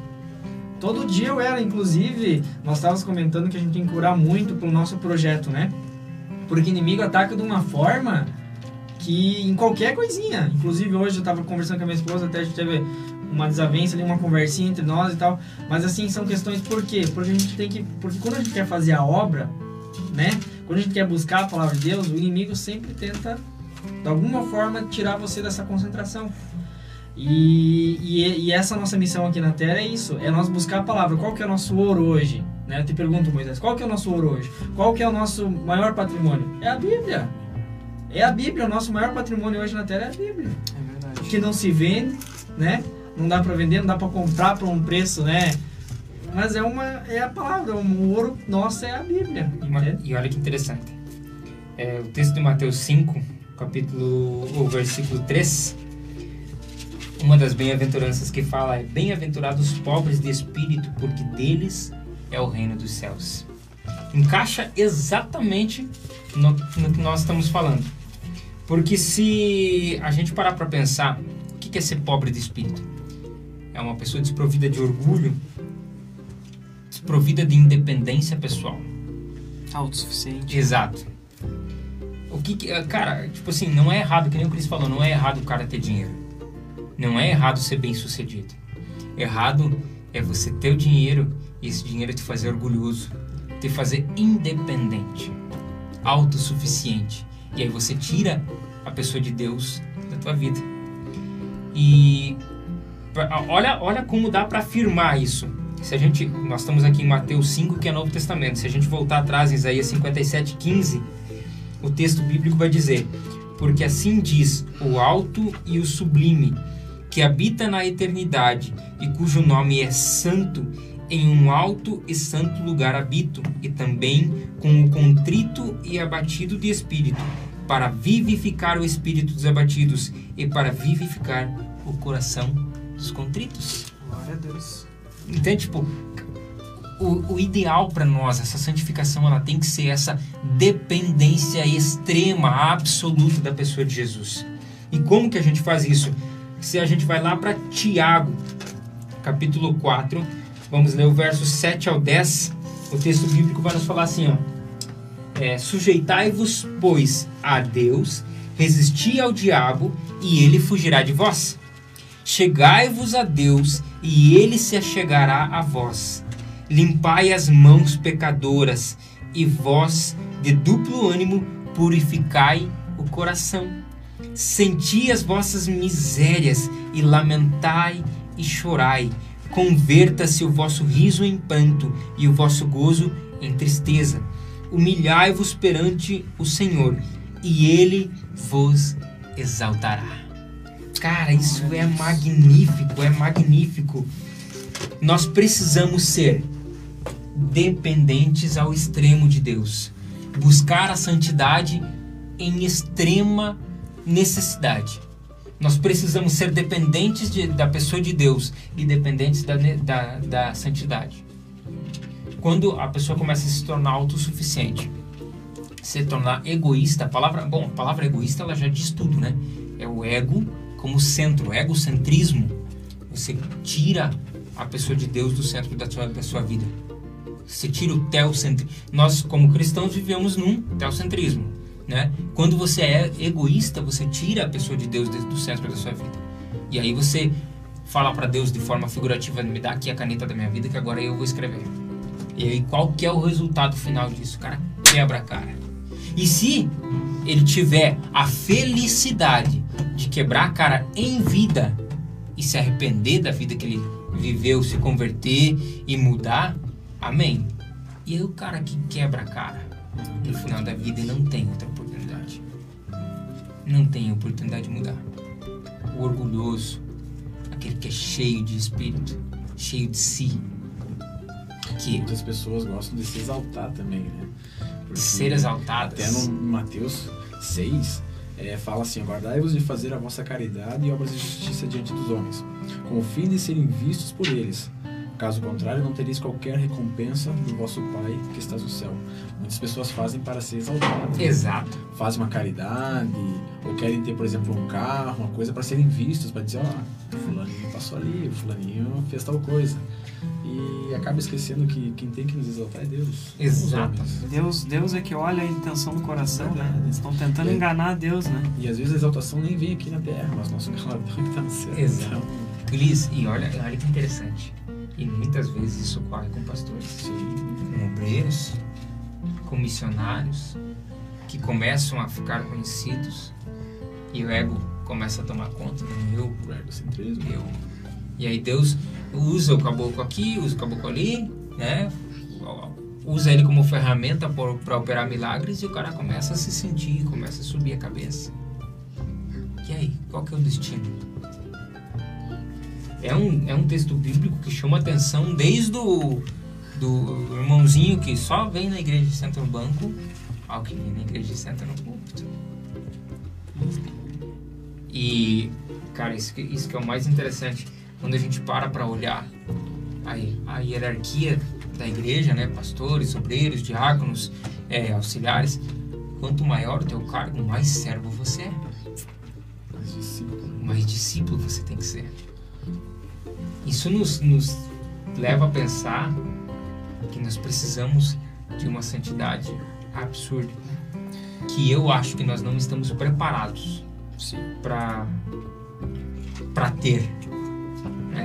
D: Todo dia eu era, inclusive, nós estávamos comentando que a gente tem que curar muito pro nosso projeto, né? Porque inimigo ataca de uma forma que em qualquer coisinha, inclusive hoje eu tava conversando com a minha esposa, até a gente teve uma desavença ali, uma conversinha entre nós e tal, mas assim, são questões por quê? Porque a gente tem que, porque quando a gente quer fazer a obra, né? Quando a gente quer buscar a palavra de Deus, o inimigo sempre tenta de alguma forma tirar você dessa concentração. E, e, e, essa nossa missão aqui na Terra é isso, é nós buscar a palavra. Qual que é o nosso ouro hoje? Né? Eu te pergunto, Moisés, qual que é o nosso ouro hoje? Qual que é o nosso maior patrimônio? É a Bíblia. É a Bíblia, o nosso maior patrimônio hoje na Terra é a Bíblia.
B: É verdade.
D: Que não se vende, né? Não dá para vender, não dá para comprar por um preço, né? Mas é uma é a palavra, o ouro nosso é a Bíblia.
A: E olha que interessante. É, o texto de Mateus 5, capítulo, o versículo 3, uma das bem-aventuranças que fala é: Bem-aventurados os pobres de espírito, porque deles é o reino dos céus. Encaixa exatamente no, no que nós estamos falando. Porque se a gente parar para pensar, o que é ser pobre de espírito? É uma pessoa desprovida de orgulho, desprovida de independência pessoal.
B: Autossuficiente.
A: Exato. O que, que cara, tipo assim, não é errado, que nem o Cris falou, não é errado o cara ter dinheiro. Não é errado ser bem sucedido. Errado é você ter o dinheiro e esse dinheiro te fazer orgulhoso, te fazer independente, autossuficiente. E aí você tira a pessoa de Deus da tua vida. E olha, olha como dá para afirmar isso. Se a gente, nós estamos aqui em Mateus 5, que é Novo Testamento. Se a gente voltar atrás em Isaías 57, 15, o texto bíblico vai dizer: Porque assim diz o alto e o sublime, que habita na eternidade e cujo nome é santo, em um alto e santo lugar habito, e também com o contrito e abatido de espírito, para vivificar o espírito dos abatidos e para vivificar o coração dos contritos.
B: Glória a Deus.
A: Então, tipo, o, o ideal para nós, essa santificação, ela tem que ser essa dependência extrema, absoluta da pessoa de Jesus. E como que a gente faz isso? Se a gente vai lá para Tiago, capítulo 4, vamos ler o verso 7 ao 10, o texto bíblico vai nos falar assim, ó. É, Sujeitai-vos, pois, a Deus, resisti ao diabo, e ele fugirá de vós. Chegai-vos a Deus, e ele se achegará a vós. Limpai as mãos pecadoras, e vós, de duplo ânimo, purificai o coração. Senti as vossas misérias, e lamentai e chorai. Converta-se o vosso riso em pranto, e o vosso gozo em tristeza. Humilhai-vos perante o Senhor, e ele vos exaltará. Cara, isso é magnífico, é magnífico. Nós precisamos ser dependentes ao extremo de Deus. Buscar a santidade em extrema necessidade. Nós precisamos ser dependentes de, da pessoa de Deus e dependentes da, da, da santidade. Quando a pessoa começa a se tornar autossuficiente, se tornar egoísta, a palavra, bom, a palavra egoísta ela já diz tudo, né? É o ego como centro, egocentrismo. Você tira a pessoa de Deus do centro da sua, da sua vida. Você tira o teocentrismo. Nós, como cristãos, vivemos num teocentrismo. Né? Quando você é egoísta, você tira a pessoa de Deus do centro da sua vida. E aí você fala para Deus de forma figurativa, me dá aqui a caneta da minha vida que agora eu vou escrever. E qual que é o resultado final disso? O cara quebra a cara. E se ele tiver a felicidade de quebrar a cara em vida e se arrepender da vida que ele viveu, se converter e mudar, amém. E aí o cara que quebra a cara no final da vida não tem outra oportunidade. Não tem oportunidade de mudar. O orgulhoso, aquele que é cheio de espírito, cheio de si.
C: Muitas pessoas gostam de se exaltar também, né?
A: Porque ser exaltadas.
C: Até no Mateus 6, é, fala assim: Guardai-vos de fazer a vossa caridade e obras de justiça diante dos homens, com o fim de serem vistos por eles. Caso contrário, não tereis qualquer recompensa do vosso Pai que está no céu. Muitas pessoas fazem para ser exaltadas.
A: Exato.
C: Fazem uma caridade, ou querem ter, por exemplo, um carro, uma coisa para serem vistos, para dizer, ó, o fulaninho passou ali, o fulaninho fez tal coisa. E acaba esquecendo que quem tem que nos exaltar é Deus.
A: Exato.
B: Deus, Deus é que olha a intenção do coração, né? Eles estão tentando
C: É.
B: enganar Deus, né?
C: E às vezes a exaltação nem vem aqui na terra, mas nosso galardão que está no céu.
A: Exato.
C: Então,
A: e olha, olha que interessante. E muitas vezes isso ocorre com pastores,
C: sim.
A: com obreiros, com missionários, que começam a ficar conhecidos e o ego começa a tomar conta do meu,
C: o egocentrismo.
A: eu. E aí Deus usa o caboclo aqui, usa o caboclo ali, né? Usa ele como ferramenta para operar milagres e o cara começa a se sentir, começa a subir a cabeça. E aí, qual que é o destino? É um, é um texto bíblico que chama atenção desde o do irmãozinho que só vem na igreja e senta no banco ao que vem na igreja e senta no púlpito. E, cara, isso que, isso que é o mais interessante. Quando a gente para para olhar a, a hierarquia da igreja, né? Pastores, obreiros, diáconos, é, auxiliares. Quanto maior o teu cargo, mais servo você é.
C: Mas discípulo.
A: Mais discípulo você tem que ser. Isso nos, nos leva a pensar que nós precisamos de uma santidade absurda. Que eu acho que nós não estamos preparados para ter.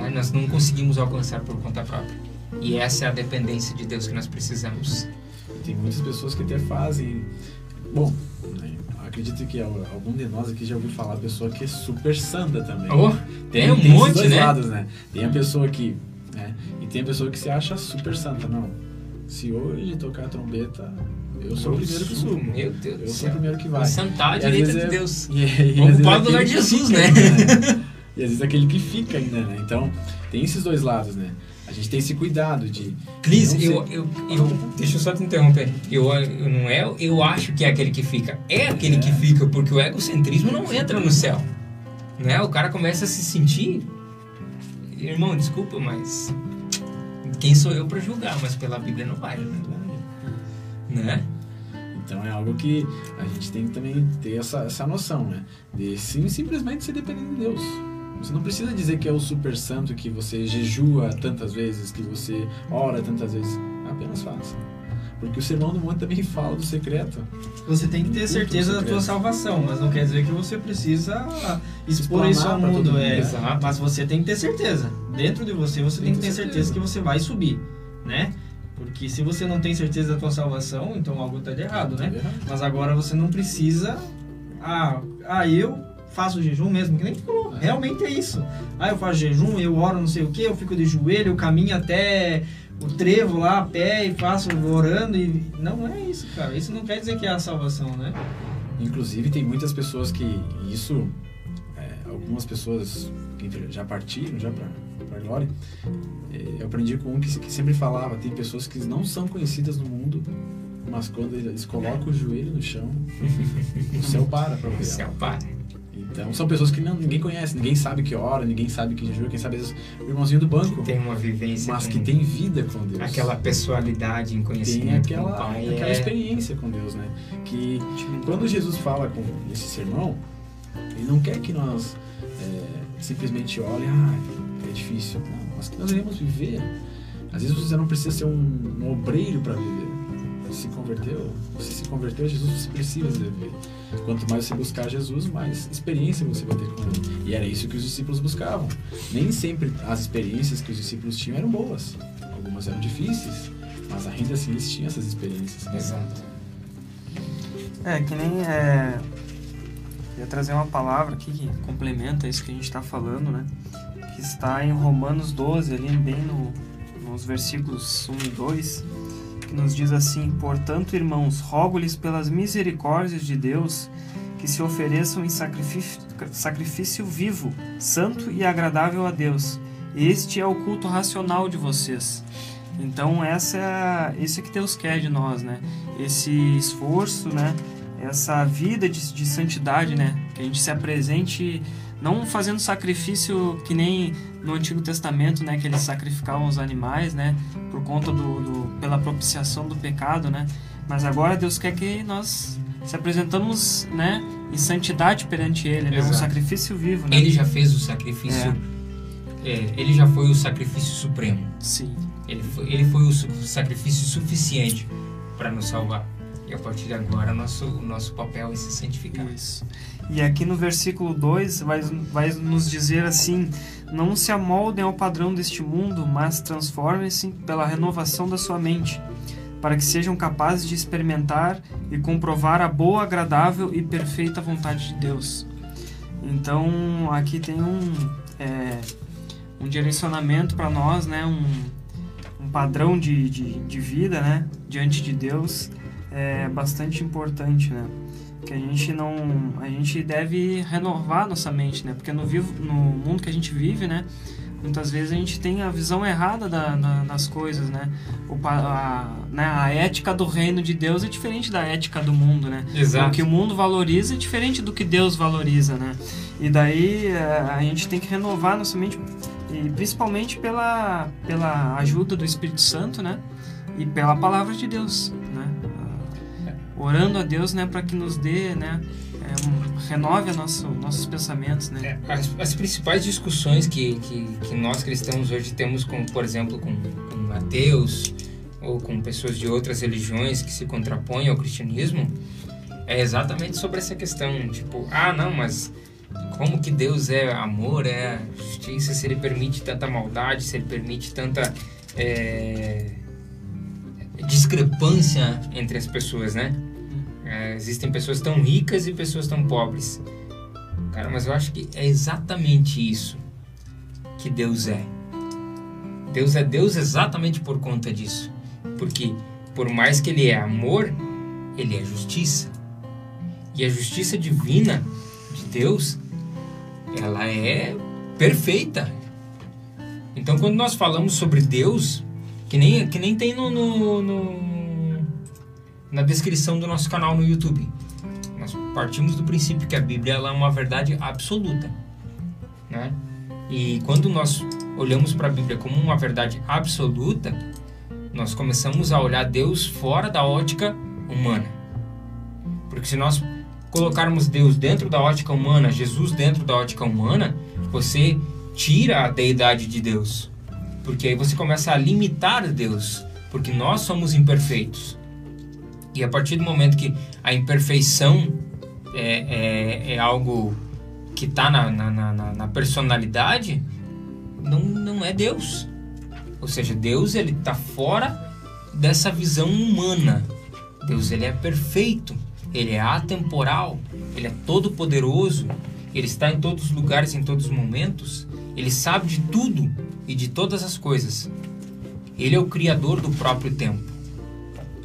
A: Né? Nós não conseguimos alcançar por conta própria. E essa é a dependência de Deus que nós precisamos.
C: Tem muitas pessoas que até fazem. Bom, né, acredito que al- algum de nós aqui já ouviu falar pessoa que é super santa também.
A: Oh, tem um
C: esses
A: monte,
C: dois
A: né?
C: lados, né? Tem a pessoa que. Né, e tem a pessoa que se acha super santa. Não. Se hoje tocar a trombeta, eu sou o primeiro que subo.
A: Meu Deus do
C: Eu sou o
A: céu.
C: primeiro que vai.
A: Sentar à direita de
C: é-
A: Deus.
C: E, e, é
A: o lugar de Jesus,
C: fica
A: né?
C: E às vezes é aquele que fica ainda, né? Então, tem esses dois lados, né? A gente tem esse cuidado de.
A: Cris, eu, eu, eu, deixa eu só te interromper. Eu, eu não é, eu acho que é aquele que fica. É aquele
C: É.
A: que fica, porque o egocentrismo não entra no céu. Né? O cara começa a se sentir. Irmão, desculpa, mas. Quem sou eu para julgar? Mas pela Bíblia não vai, né? né?
C: Então é algo que a gente tem que também ter essa, essa noção, né? De sim, simplesmente ser dependente de Deus. Você não precisa dizer que é o super santo, que você jejua tantas vezes, que você ora tantas vezes. Apenas faça. Porque o Sermão do Monte também fala do secreto.
D: Você tem que ter certeza da tua salvação, mas não quer dizer que você precisa expor
C: Explanar
D: isso ao mundo. É.
A: Exato.
D: Mas você tem que ter certeza. Dentro de você, você tem, que ter certeza. que você vai subir, né? Porque se você não tem certeza da tua salvação, então algo está de errado, né?
C: Tá.
D: Mas agora você não precisa. Ah, ah eu faço jejum mesmo, que nem tu falou. Realmente é isso. Ah, eu faço jejum, eu oro não sei o que, eu fico de joelho, eu caminho até o trevo lá a pé e faço orando. e Não é isso, cara. Isso não quer dizer que é a salvação, né?
C: Inclusive, tem muitas pessoas que isso, é, algumas pessoas que já partiram já para a glória. é, eu aprendi com um que, que sempre falava: tem pessoas que não são conhecidas no mundo, mas quando eles colocam o joelho no chão, o céu para para
A: O
C: ouvir.
A: céu para.
C: Então, são pessoas que não, ninguém conhece, ninguém sabe que ora, ninguém sabe que jejua, quem sabe às vezes, o irmãozinho do banco,
A: Tem uma vivência.
C: mas
A: com
C: que tem vida com Deus.
A: Aquela pessoalidade em
C: tem
A: conhecimento com
C: aquela,
A: o Pai.
C: aquela
A: é...
C: experiência com Deus, né? Que quando Jesus fala com esse sermão, ele não quer que nós é, simplesmente olhem, ah, é difícil, não, mas que nós iremos viver. Às vezes você não precisa ser um, um obreiro para viver. Você se converteu, você se converteu a Jesus, você precisa viver. Quanto mais você buscar Jesus, mais experiência você vai ter com ele. E era isso que os discípulos buscavam. Nem sempre as experiências que os discípulos tinham eram boas. Algumas eram difíceis, mas ainda assim eles tinham essas experiências.
A: Exato.
B: É, que nem. É... Queria trazer uma palavra aqui que complementa isso que a gente está falando, né? Que está em Romanos 12, ali bem no, nos versículos 1 e 2, que nos diz assim: Portanto, irmãos, rogo-lhes pelas misericórdias de Deus que se ofereçam em sacrifício, sacrifício vivo, santo e agradável a Deus. Este é o culto racional de vocês. Então, essa é esse é que Deus quer de nós, né? Esse esforço, né? Essa vida de, de santidade, né? Que a gente se apresente não fazendo sacrifício que nem no Antigo Testamento, né, que eles sacrificavam os animais, né, por conta do, do pela propiciação do pecado, né? Mas agora Deus quer que nós se apresentamos, né, em santidade perante Ele, né, um sacrifício vivo, né?
A: Ele já fez o sacrifício. é, ele já foi o sacrifício supremo.
B: Sim.
A: Ele foi, ele foi o sacrifício suficiente para nos salvar. E a partir de agora, nosso, o nosso papel é se santificar.
B: Isso. E aqui no versículo 2 vai, vai nos dizer assim: Não se amoldem ao padrão deste mundo, mas transformem-se pela renovação da sua mente, para que sejam capazes de experimentar e comprovar a boa, agradável e perfeita vontade de Deus. Então, aqui tem um, é, um direcionamento para nós, né? um, um padrão de, de, de vida né? diante de Deus é bastante importante, né? Que a gente não a gente deve renovar nossa mente né? Porque no vivo no mundo que a gente vive né muitas vezes a gente tem a visão errada da, da- das coisas né? O, a, né a ética do reino de Deus é diferente da ética do mundo né?
A: Exato.
B: o que o mundo valoriza é diferente do que Deus valoriza né? E daí eh, a gente tem que renovar nossa mente e principalmente pela pela ajuda do Espírito Santo né? E pela palavra de Deus orando a Deus, né, para que nos dê, né, é, um- renove nosso, nossos pensamentos, né.
A: É, as, as principais discussões que, que, que nós cristãos hoje temos, com, por exemplo, com, com ateus ou com pessoas de outras religiões que se contrapõem ao cristianismo, é exatamente sobre essa questão. Tipo, ah, não, mas como que Deus é amor, é justiça, se ele permite tanta maldade, se ele permite tanta é, discrepância entre as pessoas, né? É, existem pessoas tão ricas e pessoas tão pobres. Cara, mas eu acho que é exatamente isso que Deus é. Deus é Deus exatamente por conta disso. Porque por mais que ele é amor, ele é justiça. E a justiça divina de Deus, ela é perfeita. Então quando nós falamos sobre Deus, que nem, que nem tem no, no- no- na descrição do nosso canal no YouTube. Nós partimos do princípio que a Bíblia é uma verdade absoluta, né? E quando nós olhamos para a Bíblia como uma verdade absoluta, nós começamos a olhar Deus fora da ótica humana. Porque se nós colocarmos Deus dentro da ótica humana, Jesus dentro da ótica humana, você tira a deidade de Deus. Porque aí você começa a limitar Deus, porque nós somos imperfeitos. E a partir do momento que a imperfeição é, é, é algo que está na, na, na, na personalidade, não, não é Deus. Ou seja, Deus ele está fora dessa visão humana. Deus ele é perfeito, ele é atemporal, ele é todo poderoso, ele está em todos os lugares, em todos os momentos, ele sabe de tudo e de todas as coisas. Ele é o criador do próprio tempo,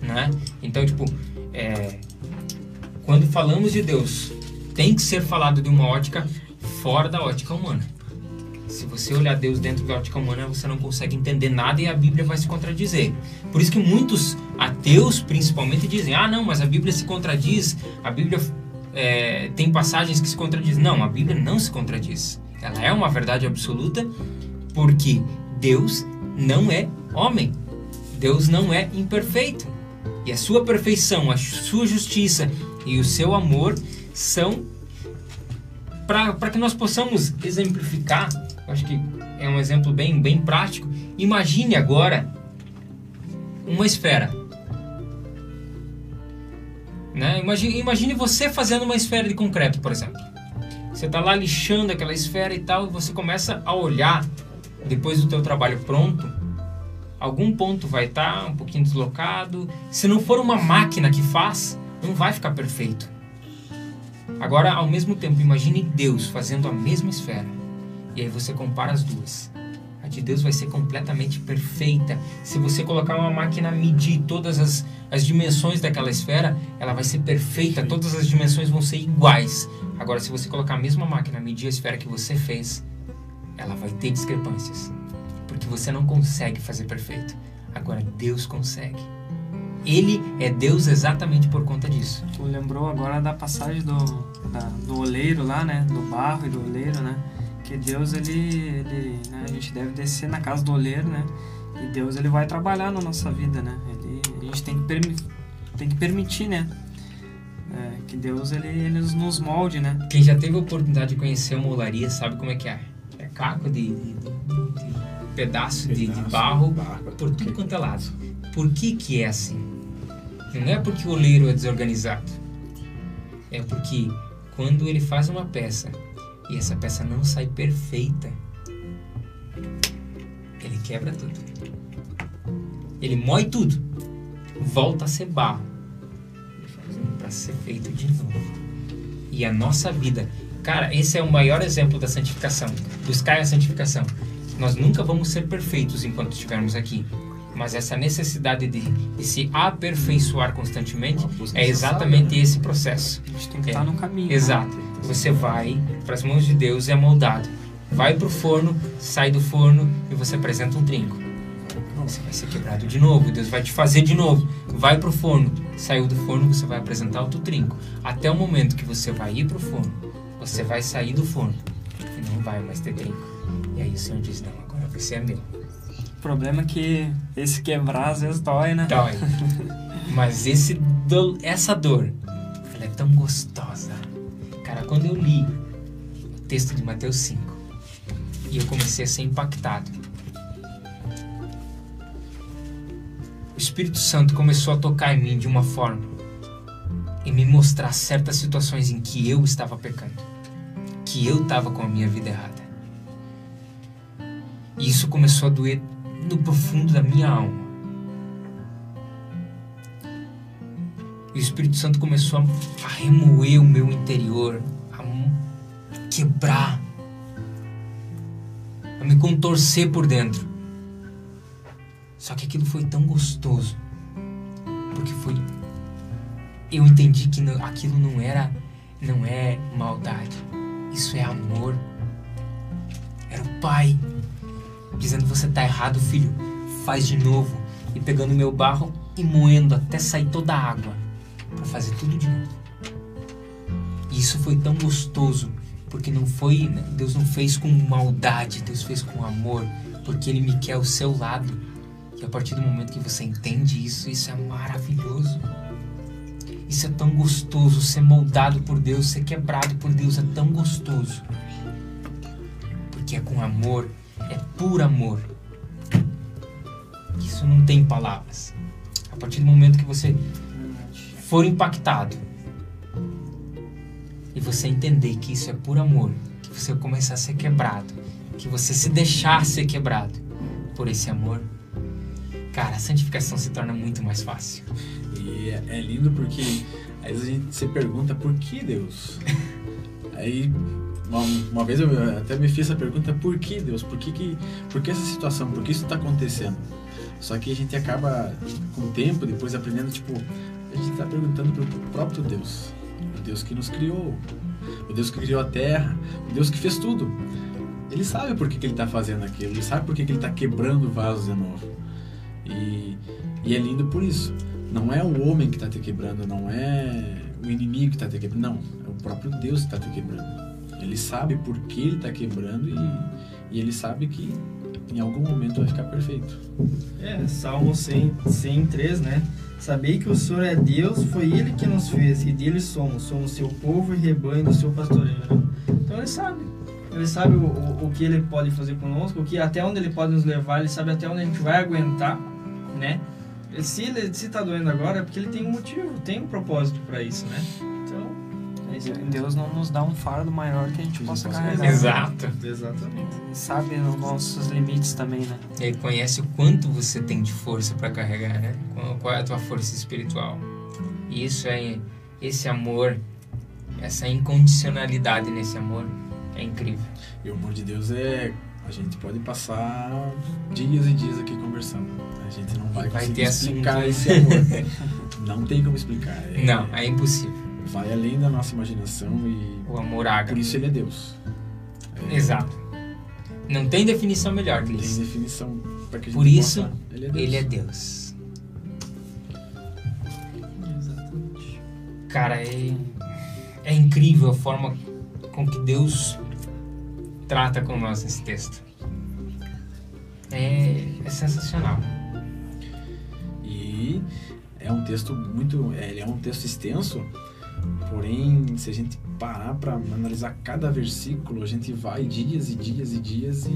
A: né? Então, tipo, é, quando falamos de Deus, tem que ser falado de uma ótica fora da ótica humana. Se você olhar Deus dentro da ótica humana, você não consegue entender nada e a Bíblia vai se contradizer. Por isso que muitos ateus, principalmente, dizem: ah, não, mas a Bíblia se contradiz, a Bíblia é, tem passagens que se contradizem. Não, a Bíblia não se contradiz. Ela é uma verdade absoluta porque Deus não é homem. Deus não é imperfeito. E a sua perfeição, a sua justiça e o seu amor são para que nós possamos exemplificar. Acho que é um exemplo bem, bem prático. Imagine agora uma esfera. Né? Imagine, imagine você fazendo uma esfera de concreto, por exemplo. Você está lá lixando aquela esfera e tal, e você começa a olhar depois do teu trabalho pronto, algum ponto vai estar um pouquinho deslocado. Se não for uma máquina que faz, não vai ficar perfeito. Agora, ao mesmo tempo, imagine Deus fazendo a mesma esfera. E aí você compara as duas. A de Deus vai ser completamente perfeita. Se você colocar uma máquina medir todas as, as dimensões daquela esfera, ela vai ser perfeita. Todas as dimensões vão ser iguais. Agora, se você colocar a mesma máquina medir a esfera que você fez, ela vai ter discrepâncias. Porque você não consegue fazer perfeito. Agora, Deus consegue. Ele é Deus exatamente por conta disso.
B: Tu lembrou agora da passagem do, da- do oleiro lá, né? Do barro e do oleiro, né? Que Deus, ele, ele né? a gente deve descer na casa do oleiro, né? E Deus, ele vai trabalhar na nossa vida, né? Ele, a gente tem que, permi tem que permitir, né? É, que Deus, ele, ele nos molde, né?
A: Quem já teve a oportunidade de conhecer a molaria sabe como é que é. É caco de- de- de pedaço, de, de barro
C: barro,
A: por tudo quanto é lado. Por que que é assim? Não é porque o oleiro é desorganizado. É porque quando ele faz uma peça e essa peça não sai perfeita, ele quebra tudo. Ele moe tudo. Volta a ser barro. Para ser feito de novo. E a nossa vida, cara, esse é o maior exemplo da santificação. Buscar a santificação. Nós nunca vamos ser perfeitos enquanto estivermos aqui. Mas essa necessidade de, de se aperfeiçoar constantemente é exatamente esse processo.
B: A gente tem que
A: É.
B: estar no caminho. né?
A: Exato. Você vai para as mãos de Deus e é moldado. Vai pro forno, sai do forno e você apresenta um trinco. Você vai ser quebrado de novo, Deus vai te fazer de novo. Vai pro forno, saiu do forno, você vai apresentar outro trinco. Até o momento que você vai ir pro forno, você vai sair do forno e não vai mais ter trinco. E aí o Senhor diz: Não, agora você é meu.
B: O problema é que esse quebrar às vezes dói, né?
A: Dói. Mas esse do- essa dor, ela é tão gostosa. Cara, quando eu li o texto de Mateus 5 e eu comecei a ser impactado, o Espírito Santo começou a tocar em mim de uma forma e me mostrar certas situações em que eu estava pecando, que eu estava com a minha vida errada. E isso começou a doer no profundo da minha alma. E o Espírito Santo começou a, remoer o meu interior, a quebrar, a me contorcer por dentro. Só que aquilo foi tão gostoso, porque foi. Eu entendi que não- aquilo não era, não é maldade, isso é amor. Era o Pai dizendo você tá errado, filho, faz de novo e pegando meu barro e moendo até sair toda a água para fazer tudo de novo. E isso foi tão gostoso porque não foi né, Deus não fez com maldade, Deus fez com amor, porque Ele me quer ao seu lado. E a partir do momento que você entende isso, isso é maravilhoso. Isso é tão gostoso, ser moldado por Deus, ser quebrado por Deus é tão gostoso. Porque é com amor, é por amor. Isso não tem palavras. A partir do momento que você for impactado e você entender que isso é por amor, que você começar a ser quebrado, que você se deixar ser quebrado por esse amor, cara, a santificação se torna muito mais fácil.
C: E é, é lindo porque às vezes a gente se pergunta por que Deus? Aí uma, uma vez eu até me fiz essa pergunta, por que Deus? Por que, que, por que essa situação? Por que isso está acontecendo? Só que a gente acaba com o tempo, depois aprendendo, tipo, a gente está perguntando pro próprio Deus. O Deus que nos criou, o Deus que criou a terra, o Deus que fez tudo. Ele sabe por que, que ele está fazendo aquilo, ele sabe por que, que ele está quebrando vasos de novo. E, e é lindo por isso. Não é o homem que está te quebrando, não é o inimigo que está te quebrando, não. É o próprio Deus que está te quebrando. Ele sabe por que ele está quebrando e, e ele sabe que em algum momento vai ficar perfeito.
D: É, Salmo 100, 103, né? Sabei que o Senhor é Deus, foi Ele que nos fez e dele somos. Somos seu povo e rebanho do seu pastoreio. né? Então Ele sabe. Ele sabe o, o, o que Ele pode fazer conosco, o que, até onde Ele pode nos levar, Ele sabe até onde a gente vai aguentar, né? Se Ele se tá doendo agora é porque Ele tem um motivo, tem um propósito para isso, né?
B: Deus não nos dá um fardo maior que a gente possa carregar.
A: Exato.
D: Exatamente.
B: Ele sabe os nossos limites também, né?
A: Ele conhece o quanto você tem de força para carregar, né? Qual- Qual é a tua força espiritual? E isso é esse amor, essa incondicionalidade nesse amor é incrível.
C: E o amor de Deus é. A gente pode passar dias e dias aqui conversando. A gente não vai,
A: vai
C: conseguir
A: ter
C: explicar
A: assunto.
C: esse amor. não tem como explicar. É-
A: Não, é impossível.
C: Vai além da nossa imaginação e
A: O amor
C: por
A: ágape.
C: isso ele é Deus. É,
A: Exato. Não tem definição melhor que
C: Não tem definição para que a gente
A: Por isso,
C: possa. Ele é Deus.
A: Ele é Deus. Cara, é, é incrível a forma com que Deus trata com nós nesse texto. É, é sensacional.
C: E é um texto muito. é, Ele é um texto extenso, porém, se a gente parar para analisar cada versículo, a gente vai dias e dias e dias e.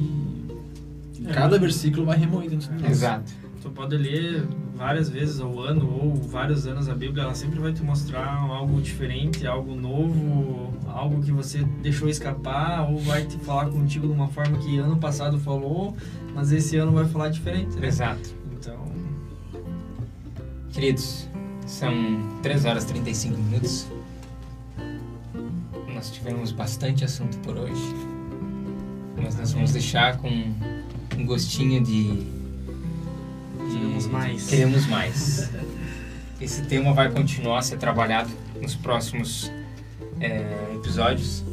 C: e
D: É.
C: cada versículo vai remoendo dentro de nós.
A: Exato.
D: Tu pode ler várias vezes ao ano ou vários anos a Bíblia, ela sempre vai te mostrar algo diferente, algo novo, algo que você deixou escapar, ou vai te falar contigo de uma forma que ano passado falou, mas esse ano vai falar diferente, né?
A: Exato.
D: Então,
A: Queridos, são 3 horas e 35 minutos. Nós tivemos bastante assunto por hoje. Mas nós vamos deixar com um gostinho de. de-
D: Queremos mais.
A: Queremos mais. Esse tema vai continuar a ser trabalhado nos próximos é, episódios.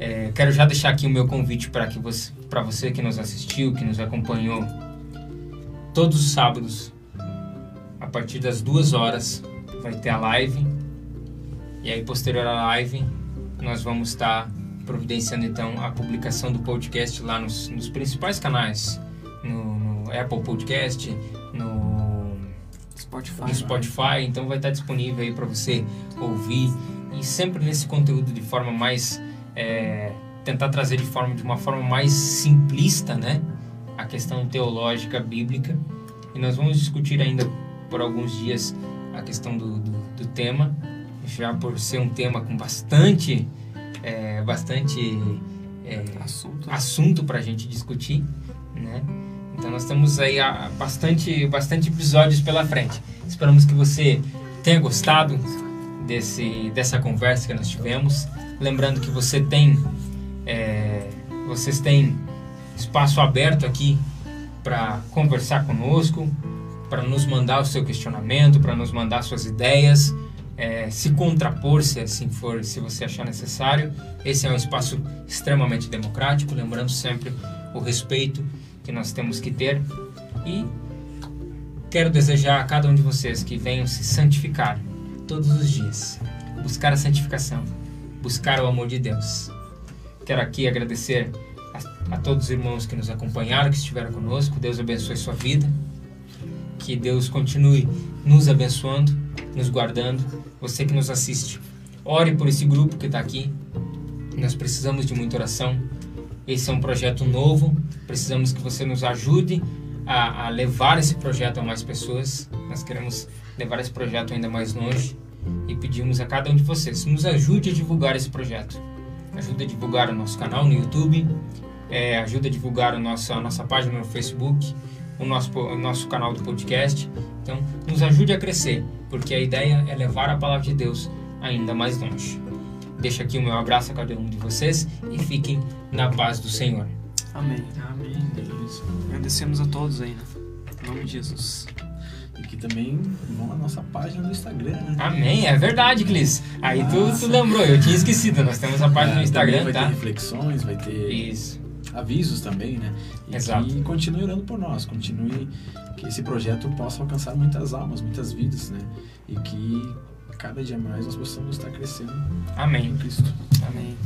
A: É, quero já deixar aqui o meu convite para que você, para você que nos assistiu, que nos acompanhou, todos os sábados partir das duas horas vai ter a live. E aí posterior à live nós vamos estar providenciando então a publicação do podcast lá nos, nos principais canais. No, no Apple Podcast no,
B: Spotify.
A: no Spotify. Então vai estar disponível aí para você ouvir. E sempre nesse conteúdo de forma mais é, tentar trazer de forma de uma forma mais simplista né a questão teológica bíblica. E nós vamos discutir ainda por alguns dias a questão do, do, do tema, já por ser um tema com bastante, é, bastante é,
B: Assunto.
A: assunto para a gente discutir, né? Então nós temos aí a- bastante, bastante episódios pela frente. Esperamos que você tenha gostado desse, dessa conversa que nós tivemos. Lembrando que você tem, é, vocês têm espaço aberto aqui para conversar conosco, para nos mandar o seu questionamento, para nos mandar suas ideias, é, se contrapor se assim for, se você achar necessário. Esse é um espaço extremamente democrático, lembrando sempre o respeito que nós temos que ter e quero desejar a cada um de vocês que venham se santificar todos os dias, buscar a santificação, buscar o amor de Deus. Quero aqui agradecer a, a todos os irmãos que nos acompanharam, que estiveram conosco. Deus abençoe sua vida. Que Deus continue nos abençoando, nos guardando. Você que nos assiste, ore por esse grupo que está aqui. Nós precisamos de muita oração. Esse é um projeto novo. Precisamos que você nos ajude a, a levar esse projeto a mais pessoas. Nós queremos levar esse projeto ainda mais longe e pedimos a cada um de vocês nos ajude a divulgar esse projeto. Ajude a divulgar o nosso canal no YouTube, é, ajuda a divulgar o nosso, a nossa página no Facebook, o nosso, o nosso canal do podcast. Então, nos ajude a crescer, porque a ideia é levar a palavra de Deus ainda mais longe. Deixo aqui o meu abraço a cada um de vocês e fiquem na paz do Senhor.
B: Amém.
D: amém.
C: Isso.
B: Agradecemos a todos aí, né? Em nome de Jesus.
C: E que também vão na nossa página do Instagram, né?
A: Amém, é verdade, Clis. Aí tu, tu lembrou, eu tinha esquecido. Nós temos a página no
C: É,
A: Instagram,
C: também vai
A: tá?
C: ter reflexões, vai ter
A: Isso.
C: Avisos também, né? E
A: Exato.
C: que continue orando por nós, continue que esse projeto possa alcançar muitas almas, muitas vidas, né? E que cada dia mais nós possamos estar crescendo
A: Amém.
C: em Cristo.
B: Amém.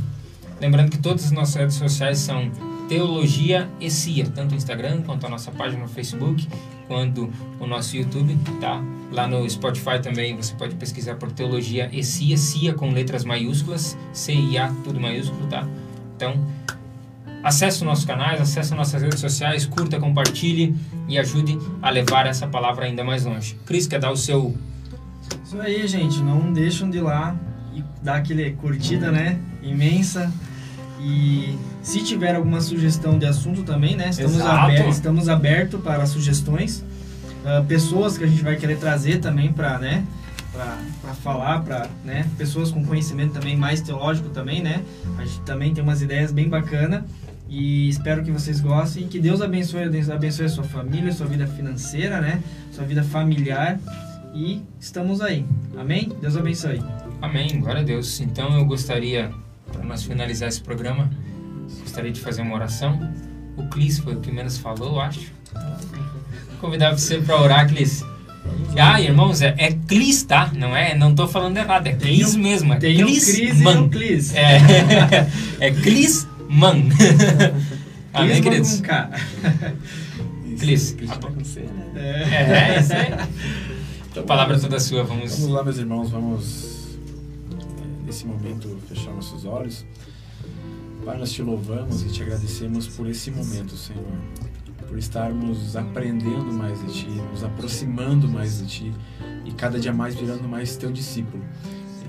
A: Lembrando que todas as nossas redes sociais são Teologia e CIA, tanto o Instagram quanto a nossa página no Facebook, quanto o nosso YouTube, tá? Lá no Spotify também você pode pesquisar por Teologia e CIA, CIA com letras maiúsculas, C-I-A, tudo maiúsculo, tá? Então, acesse os nossos canais, acesse as nossas redes sociais, curta, compartilhe e ajude a levar essa palavra ainda mais longe. Cris, quer dar o seu...
D: Isso aí, gente. Não deixam de ir lá e dar aquele curtida, né? Imensa. E se tiver alguma sugestão de assunto também, né? Estamos abertos estamos aberto para sugestões. Ah, pessoas que a gente vai querer trazer também para, né? Para falar, para, né? Pessoas com conhecimento também mais teológico também, né? A gente também tem umas ideias bem bacanas. E espero que vocês gostem que Deus abençoe, Deus abençoe a sua família, a sua vida financeira, né? Sua vida familiar. E estamos aí. Amém? Deus abençoe.
A: Amém, glória a Deus. Então eu gostaria, para nós finalizar esse programa, gostaria de fazer uma oração. O Clis foi o que menos falou, eu acho. Convidar você para orar, Clis. Ah, irmãos, é, é Clis, tá? Não é? Não tô falando errado, é Clis
D: um-
A: mesmo. É
D: Tem um
A: Clis
D: Cris e
A: Man.
D: um Clis.
A: É, é Clisman. Amém,
D: Clisman
A: queridos?
D: com K.
C: Isso,
A: Clis.
C: Cristo vai com C, né?
A: É, é isso aí.
C: Então,
A: A palavra toda sua, vamos.
C: Vamos lá, meus irmãos, vamos é, nesse momento fechar nossos olhos. Pai, nós te louvamos e te agradecemos por esse momento, Senhor. Por estarmos aprendendo mais de Ti, nos aproximando mais de Ti e cada dia mais virando mais Teu discípulo.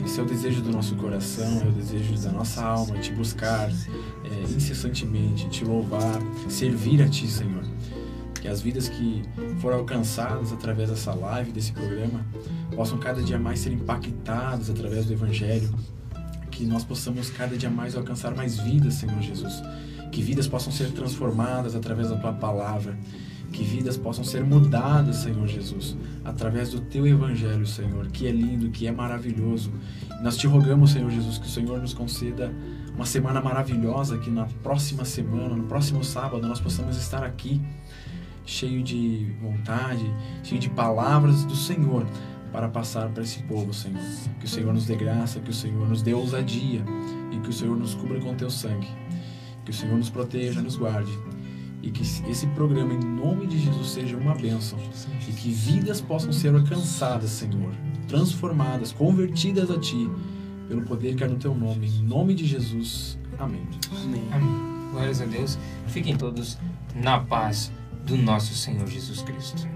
C: Esse é o desejo do nosso coração, é o desejo da nossa alma, te buscar é, incessantemente, te louvar, servir a Ti, Senhor. Que as vidas que foram alcançadas através dessa live, desse programa, possam cada dia mais ser impactadas através do Evangelho, que nós possamos cada dia mais alcançar mais vidas, Senhor Jesus, que vidas possam ser transformadas através da Tua palavra, que vidas possam ser mudadas, Senhor Jesus, através do Teu Evangelho, Senhor, que é lindo, que é maravilhoso. Nós te rogamos, Senhor Jesus, que o Senhor nos conceda uma semana maravilhosa, que na próxima semana, no próximo sábado, nós possamos estar aqui cheio de vontade, cheio de palavras do Senhor para passar para esse povo, Senhor. Que o Senhor nos dê graça, que o Senhor nos dê ousadia e que o Senhor nos cubra com teu sangue. Que o Senhor nos proteja, nos guarde e que esse programa, em nome de Jesus, seja uma bênção e que vidas possam ser alcançadas, Senhor, transformadas, convertidas a Ti, pelo poder que é no Teu nome. Em nome de Jesus. Amém.
B: Amém.
A: Amém. Glórias a Deus. Fiquem todos na paz do nosso Senhor Jesus Cristo.